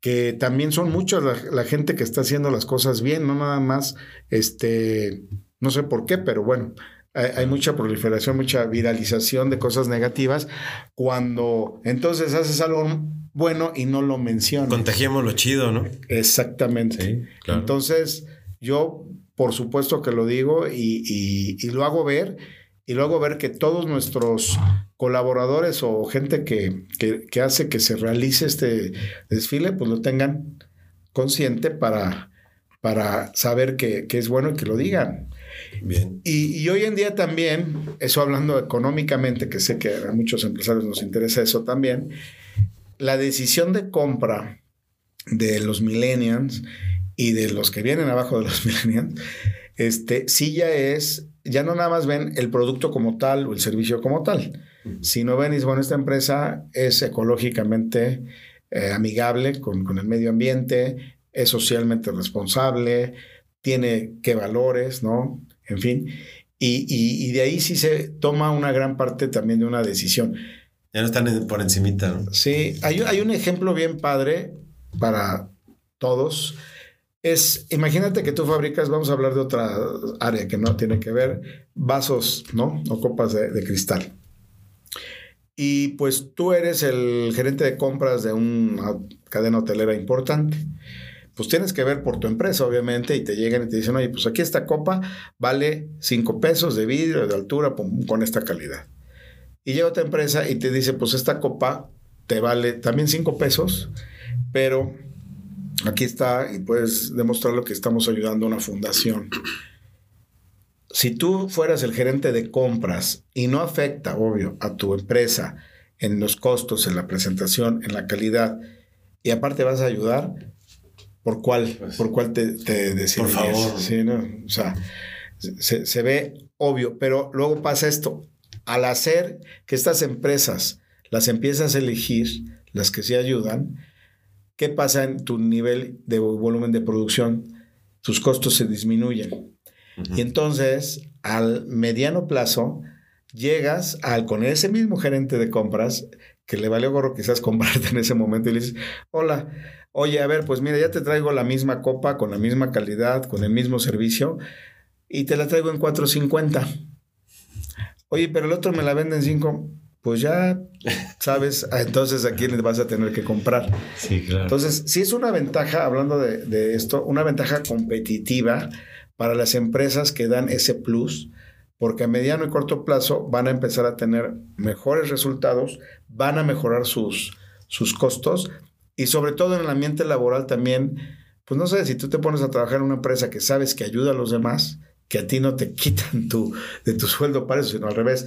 que también son muchos la, gente que está haciendo las cosas bien, no nada más, este, no sé por qué, pero bueno, hay, mucha proliferación, mucha viralización de cosas negativas, cuando entonces haces algo bueno y no lo mencionas. Contagiemos lo chido, ¿no? Exactamente. Entonces, yo, por supuesto que lo digo y, y lo hago ver y luego ver que todos nuestros colaboradores o gente que, hace que se realice este desfile, pues lo tengan consciente para, para saber que, es bueno y que lo digan. Bien. Y, hoy en día también, eso hablando económicamente, que sé que a muchos empresarios nos interesa eso también, la decisión de compra de los millennials y de los que vienen abajo de los millennials, este, sí ya es ya no nada más ven el producto como tal o el servicio como tal, sino ven y bueno, esta empresa es ecológicamente eh, amigable con, el medio ambiente, es socialmente responsable, tiene qué valores, ¿no? En fin. Y, de ahí sí se toma una gran parte también de una decisión. Ya no están por encimita, ¿no? Sí, hay, hay un ejemplo bien padre para todos es, imagínate que tú fabricas, vamos a hablar de otra área que no tiene que ver, vasos, ¿no? O copas de, cristal. Y pues tú eres el gerente de compras de una cadena hotelera importante. Pues tienes que ver por tu empresa, obviamente, y te llegan y te dicen, oye, pues aquí esta copa vale 5 pesos de vidrio, de altura, con esta calidad. Y llega otra empresa y te dice, pues esta copa te vale también 5 pesos, pero Aquí está y puedes demostrar lo que estamos ayudando a una fundación. Si tú fueras el gerente de compras y no afecta, obvio, a tu empresa en los costos, en la presentación, en la calidad, y aparte vas a ayudar, ¿por cuál, pues, por cuál te, te Por favor. Sí, ¿no? O sea, se, se ve obvio, pero luego pasa esto. Al hacer que estas empresas las empiezas a elegir, las que sí ayudan, ¿qué pasa en tu nivel de volumen de producción? Tus costos se disminuyen. Y entonces, al mediano plazo, llegas al, con ese mismo gerente de compras que le valió gorro quizás comprarte en ese momento y le dices, hola, oye, a ver, pues mira, ya te traigo la misma copa, con la misma calidad, con el mismo servicio, y te la traigo en 4.50. Oye, pero el otro me la vende en 5 pues ya sabes entonces a quién vas a tener que comprar. Sí, claro. Entonces, sí es una ventaja, hablando de, esto, una ventaja competitiva para las empresas que dan ese plus, porque a mediano y corto plazo van a empezar a tener mejores resultados, van a mejorar sus, sus costos y sobre todo en el ambiente laboral también, pues no sé, si tú te pones a trabajar en una empresa que sabes que ayuda a los demás, que a ti no te quitan tu, de tu sueldo para eso, sino al revés,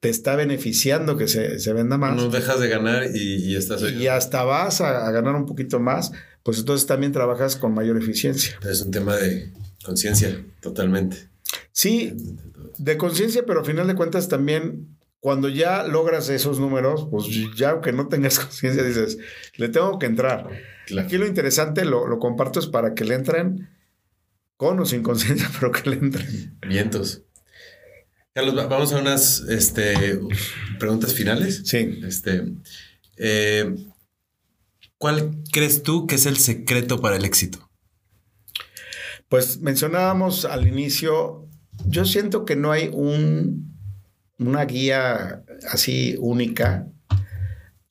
te está beneficiando que se, venda más. No dejas de ganar y, estás... Y hasta vas a, ganar un poquito más, pues entonces también trabajas con mayor eficiencia. Es un tema de conciencia, totalmente. Sí, de conciencia, pero al final de cuentas también cuando ya logras esos números, pues ya aunque no tengas conciencia, dices, le tengo que entrar. Aquí lo interesante, lo, lo comparto, es para que le entren con o sin conciencia, pero que le entren. Vientos. Carlos, vamos a unas este, preguntas finales. Sí. Este, eh, ¿Cuál crees tú que es el secreto para el éxito? Pues mencionábamos al inicio, yo siento que no hay un, una guía así única.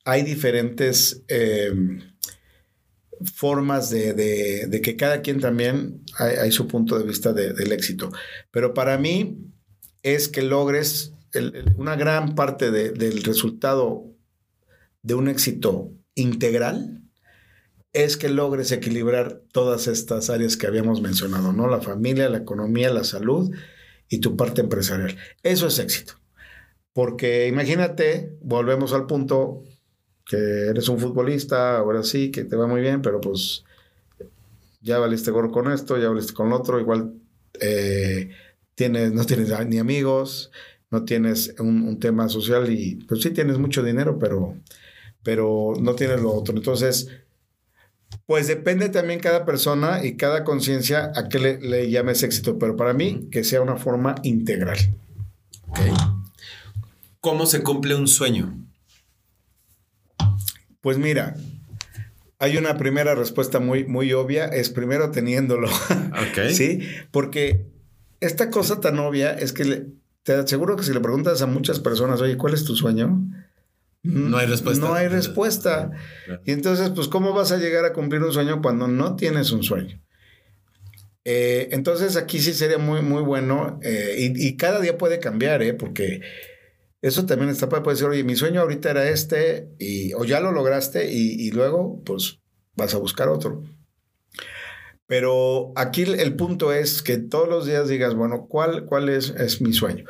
hay diferentes em, formas de, que cada quien también hay, su punto de vista del éxito. Pero para mí es que logres una gran parte del resultado de un éxito integral es que logres equilibrar todas estas áreas que habíamos mencionado, ¿no? La familia, la economía, la salud y tu parte empresarial. Eso es éxito. Porque imagínate, volvemos al punto que eres un futbolista, ahora sí, que te va muy bien, pero pues ya valiste gorro con esto, ya valiste con otro, igual eh, tienes, no tienes ni amigos, no tienes un, tema social y pues sí tienes mucho dinero, pero, pero no tienes lo otro. Entonces, pues depende también cada persona y cada conciencia a qué le, llames éxito, pero para mí que sea una forma integral. ¿Cómo se cumple un sueño? Pues mira, hay una primera respuesta muy, muy obvia, es primero teniéndolo. sí, porque esta cosa tan obvia es que te aseguro que si le preguntas a muchas personas, oye, ¿cuál es tu sueño? No hay respuesta. No hay respuesta. Y entonces, pues, ¿cómo vas a llegar a cumplir un sueño cuando no tienes un sueño? Eh, entonces, aquí sí sería muy, muy bueno eh, y, cada día puede cambiar, ¿eh? Porque eso también está para decir, oye, mi sueño ahorita era este, y, o ya lo lograste, y, luego, pues, vas a buscar otro. Pero aquí el, punto es que todos los días digas, bueno, ¿cuál, cuál es, es mi sueño?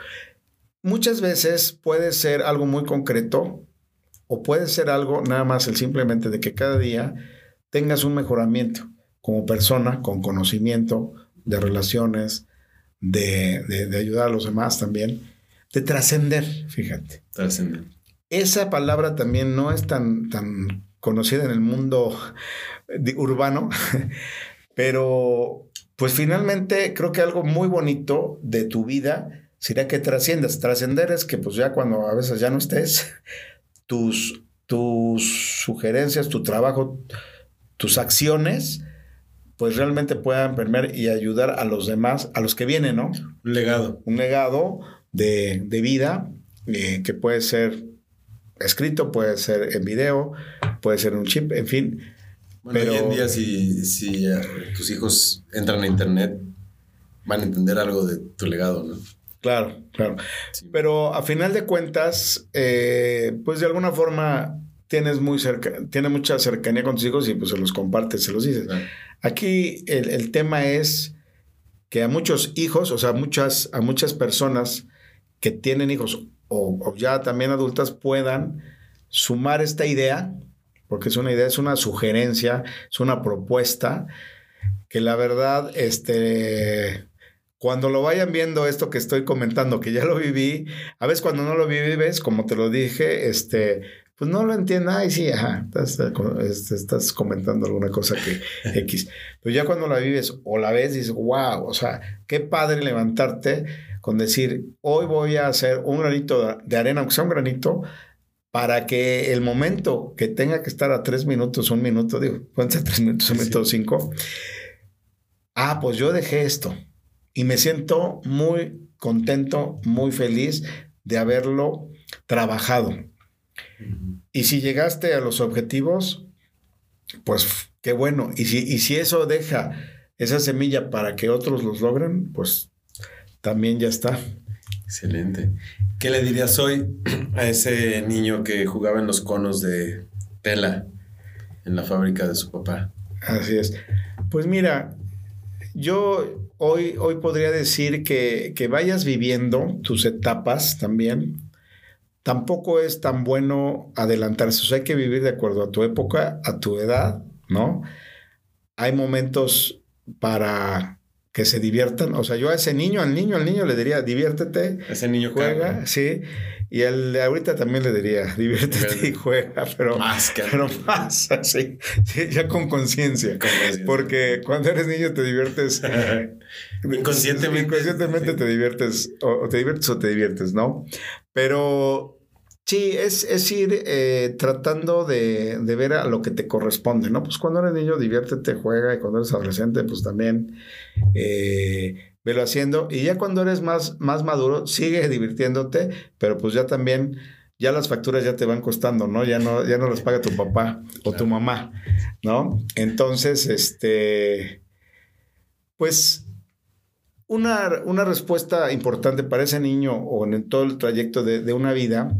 Muchas veces puede ser algo muy concreto, o puede ser algo nada más el simplemente de que cada día tengas un mejoramiento como persona, con conocimiento de relaciones, de, ayudar a los demás también, de trascender, fíjate. Trascender. Esa palabra también no es tan, tan conocida en el mundo urbano, pero pues finalmente creo que algo muy bonito de tu vida sería que trasciendas. Trascender es que pues ya cuando a veces ya no estés, tus, tus sugerencias, tu trabajo, tus acciones, pues realmente puedan permear y ayudar a los demás, a los que vienen, ¿no? Un legado. Un legado de, vida eh, que puede ser escrito, puede ser en video, puede ser en un chip, en fin. Bueno, hoy en día si, si eh, tus hijos entran a internet, van a entender algo de tu legado, ¿no? Claro, claro. Pero a final de cuentas, eh, pues de alguna forma tienes muy cerca, tiene mucha cercanía con tus hijos y pues se los compartes, se los dices. Aquí el, tema es que a muchos hijos, o sea, muchas, a muchas personas que tienen hijos o, ya también adultas puedan sumar esta idea, porque es una idea, es una sugerencia, es una propuesta, que la verdad, este cuando lo vayan viendo esto que estoy comentando, que ya lo viví, a veces cuando no lo vives, como te lo dije, este, pues no lo entienda, ay, sí, ajá, este, estás, comentando alguna cosa que X. Pero ya cuando la vives o la ves, dices, wow, o sea, qué padre levantarte con decir, hoy voy a hacer un granito de arena, aunque sea un granito, para que el momento que tenga que estar a tres minutos, un minuto, digo, ser tres minutos, un minuto, cinco, ah, pues yo dejé esto y me siento muy contento, muy feliz de haberlo trabajado. Y si llegaste a los objetivos, pues qué bueno. Y si, y si eso deja esa semilla para que otros los logren, pues también ya está. Excelente. ¿Qué le dirías hoy a ese niño que jugaba en los conos de tela en la fábrica de su papá? Así es. Pues mira, yo hoy, hoy podría decir que, que vayas viviendo tus etapas también. Tampoco es tan bueno adelantarse. O sea, hay que vivir de acuerdo a tu época, a tu edad, ¿no? Hay momentos para que se diviertan. O sea, yo a ese niño, al niño, al niño le diría, diviértete. Ese niño juega, sí. Y al de ahorita también le diría, diviértete y juega, pero más, que pero más, así, ya con conciencia. Porque cuando eres niño te diviertes. inconscientemente. Inconscientemente te diviertes, o, te diviertes o te diviertes, ¿no? Pero Sí, es, es ir eh, tratando de, de, ver a lo que te corresponde, ¿no? Pues cuando eres niño, diviértete, juega, y cuando eres adolescente, pues también eh, velo haciendo. Y ya cuando eres más, más maduro, sigue divirtiéndote, pero pues ya también ya las facturas ya te van costando, ¿no? Ya no, ya no las paga tu papá o tu mamá, ¿no? Entonces, este, pues una, una, respuesta importante para ese niño o en todo el trayecto de, de, una vida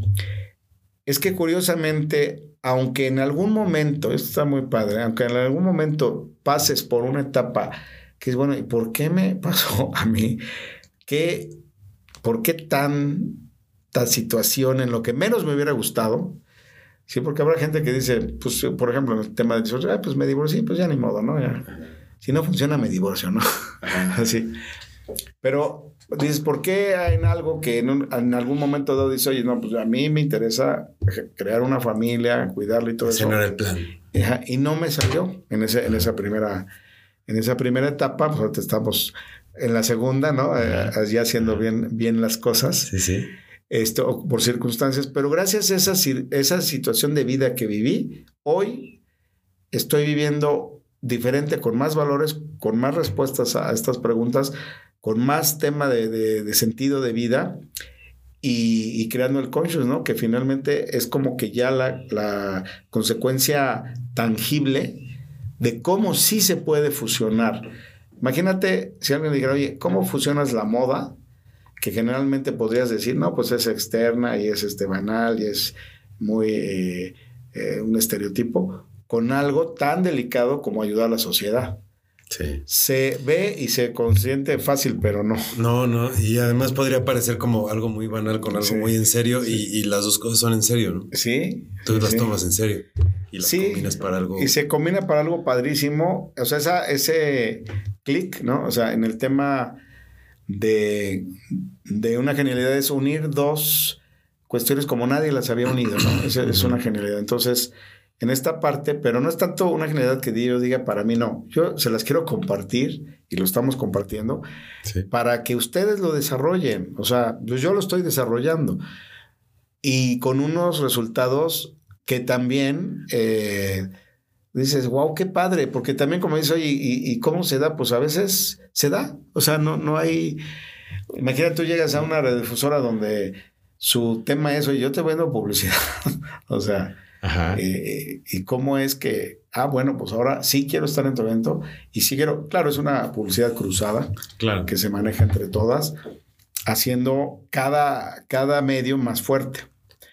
es que curiosamente, aunque en algún momento, esto está muy padre, aunque en algún momento pases por una etapa que es bueno, ¿y por qué me pasó a mí? ¿Qué, ¿Por qué tanta situación en lo que menos me hubiera gustado? Sí, porque habrá gente que dice, pues, por ejemplo, en el tema de divorcio, ah, pues me divorcié, pues ya ni modo, ¿no? Ya. Si no funciona, me divorcio, ¿no? Así. Pero dices, ¿por qué en algo que en, algún momento dado dices, oye, no, pues a mí me interesa crear una familia, cuidarla y todo Ese eso? no era el plan. Y no me salió en, ese, en, esa, primera, en esa primera etapa, pues estamos en la segunda, ¿no? Eh, ya haciendo bien, bien las cosas. Sí, sí. Esto, por circunstancias, pero gracias a esa, esa situación de vida que viví, hoy estoy viviendo diferente, con más valores, con más respuestas a estas preguntas, con más tema de, sentido de vida y, creando el conscious, ¿no? Que finalmente es como que ya la, la consecuencia tangible de cómo sí se puede fusionar. Imagínate si alguien dijera, oye, ¿cómo fusionas la moda? Que generalmente podrías decir, no, pues es externa y es este banal y es muy eh, eh, un estereotipo, con algo tan delicado como ayudar a la sociedad. Sí. Se ve y se consiente fácil, pero no. No, no. Y además podría parecer como algo muy banal con algo sí, muy en serio sí. y, y, las dos cosas son en serio, ¿no? Sí. Tú las tomas en serio y las combinas para algo. Y se combina para algo padrísimo. O sea, esa, ese clic, ¿no? O sea, en el tema de, de una genialidad es unir dos cuestiones como nadie las había unido, ¿no? Es, es una genialidad. Entonces en esta parte, pero no es tanto una genialidad que yo diga para mí, no. Yo se las quiero compartir y lo estamos compartiendo sí. para que ustedes lo desarrollen. O sea, pues yo lo estoy desarrollando y con unos resultados que también eh, dices, wow, qué padre, porque también como dices, oye, ¿y, ¿y, cómo se da? Pues a veces se da. O sea, no, no hay. Imagínate, tú llegas a una radiodifusora donde su tema es, oye, yo te vendo publicidad. o sea. Eh, y cómo es que, ah, bueno, pues ahora sí quiero estar en tu evento y sí quiero, claro, es una publicidad cruzada claro. que se maneja entre todas, haciendo cada, cada medio más fuerte.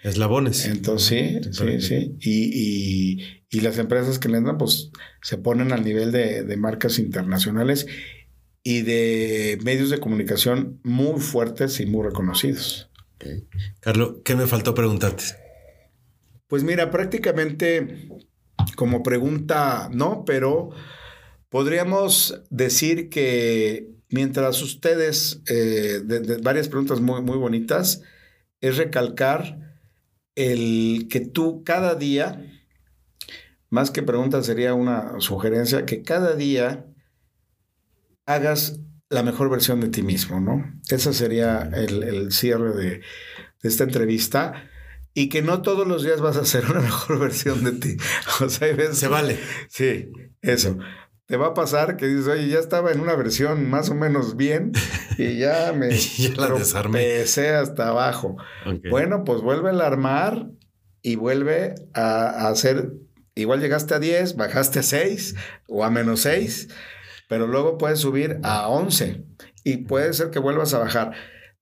Eslabones. Entonces, sí, sí, sí. Y, y, y, las empresas que le entran, pues se ponen al nivel de, de marcas internacionales y de medios de comunicación muy fuertes y muy reconocidos. Okay. Carlos, ¿qué me faltó preguntarte? Pues mira, prácticamente como pregunta no, pero podríamos decir que mientras ustedes, eh, de, varias preguntas muy, muy bonitas, es recalcar el que tú cada día, más que pregunta sería una sugerencia, que cada día hagas la mejor versión de ti mismo, ¿no? Ese sería el, el cierre de esta entrevista y que no todos los días vas a hacer una mejor versión de ti. O sea, hay veces, se vale. Sí, eso. Te va a pasar que dices, oye, ya estaba en una versión más o menos bien y ya me ya la hasta abajo. Okay. Bueno, pues vuelve a armar y vuelve a, a, hacer, igual llegaste a 10, bajaste a 6 o a menos 6, pero luego puedes subir a 11 y puede ser que vuelvas a bajar.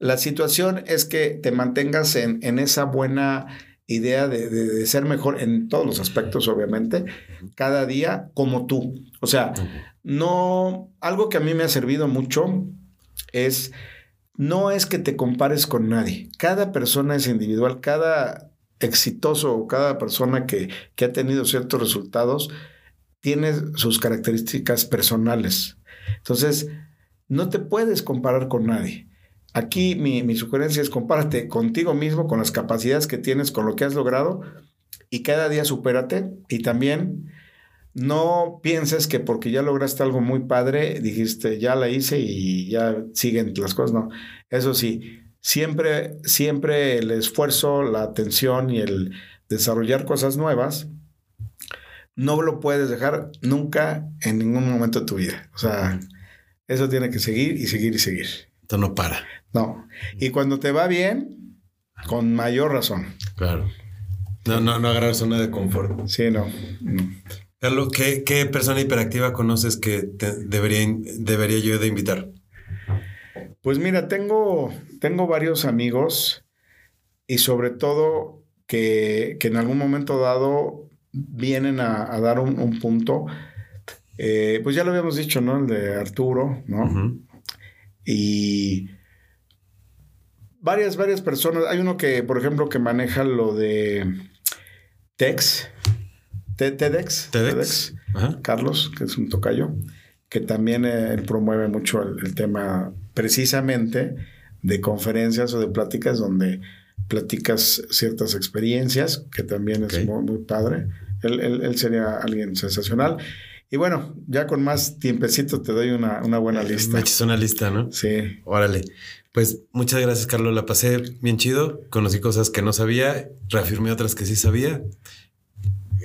La situación es que te mantengas en, en esa buena idea de, de, de, ser mejor en todos los aspectos, obviamente, cada día como tú. O sea, no, algo que a mí me ha servido mucho es, no es que te compares con nadie. Cada persona es individual, cada exitoso o cada persona que, que ha tenido ciertos resultados tiene sus características personales. Entonces, no te puedes comparar con nadie. Aquí mi, mi, sugerencia es compárate contigo mismo, con las capacidades que tienes, con lo que has logrado y cada día supérate y también no pienses que porque ya lograste algo muy padre, dijiste ya la hice y ya siguen las cosas, no. Eso sí, siempre, siempre el esfuerzo, la atención y el desarrollar cosas nuevas, no lo puedes dejar nunca en ningún momento de tu vida. O sea, eso tiene que seguir y seguir y seguir. Esto no para. No. Y cuando te va bien, Con mayor razón. Claro. No, no, no agarrar zona de confort. Sí, no. Carlos, ¿qué, ¿qué, persona hiperactiva conoces que debería, debería yo de invitar? Pues mira, tengo, tengo varios amigos y sobre todo que, que en algún momento dado vienen a, dar un, punto. Eh, pues ya lo habíamos dicho, ¿no? El de Arturo, ¿no? Y varias, varias personas. Hay uno que, por ejemplo, que maneja lo de TEX, TEDx, TEDx, Carlos, que es un tocayo, que también eh, él promueve mucho el, tema precisamente de conferencias o de pláticas donde platicas ciertas experiencias, que también es muy, padre. Él, él, sería alguien sensacional. Y bueno, ya con más tiempecito te doy una, una buena lista. Me echas una lista, ¿no? Sí. Órale. Pues muchas gracias, Carlos. La pasé bien chido. Conocí cosas que no sabía, reafirmé otras que sí sabía.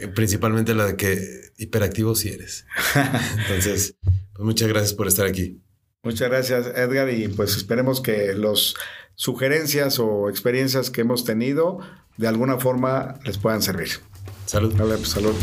Eh, principalmente la de que hiperactivo sí eres. Entonces, pues muchas gracias por estar aquí. Muchas gracias, Edgar. Y pues esperemos que las sugerencias o experiencias que hemos tenido de alguna forma les puedan servir. Salud. Vale, pues salud.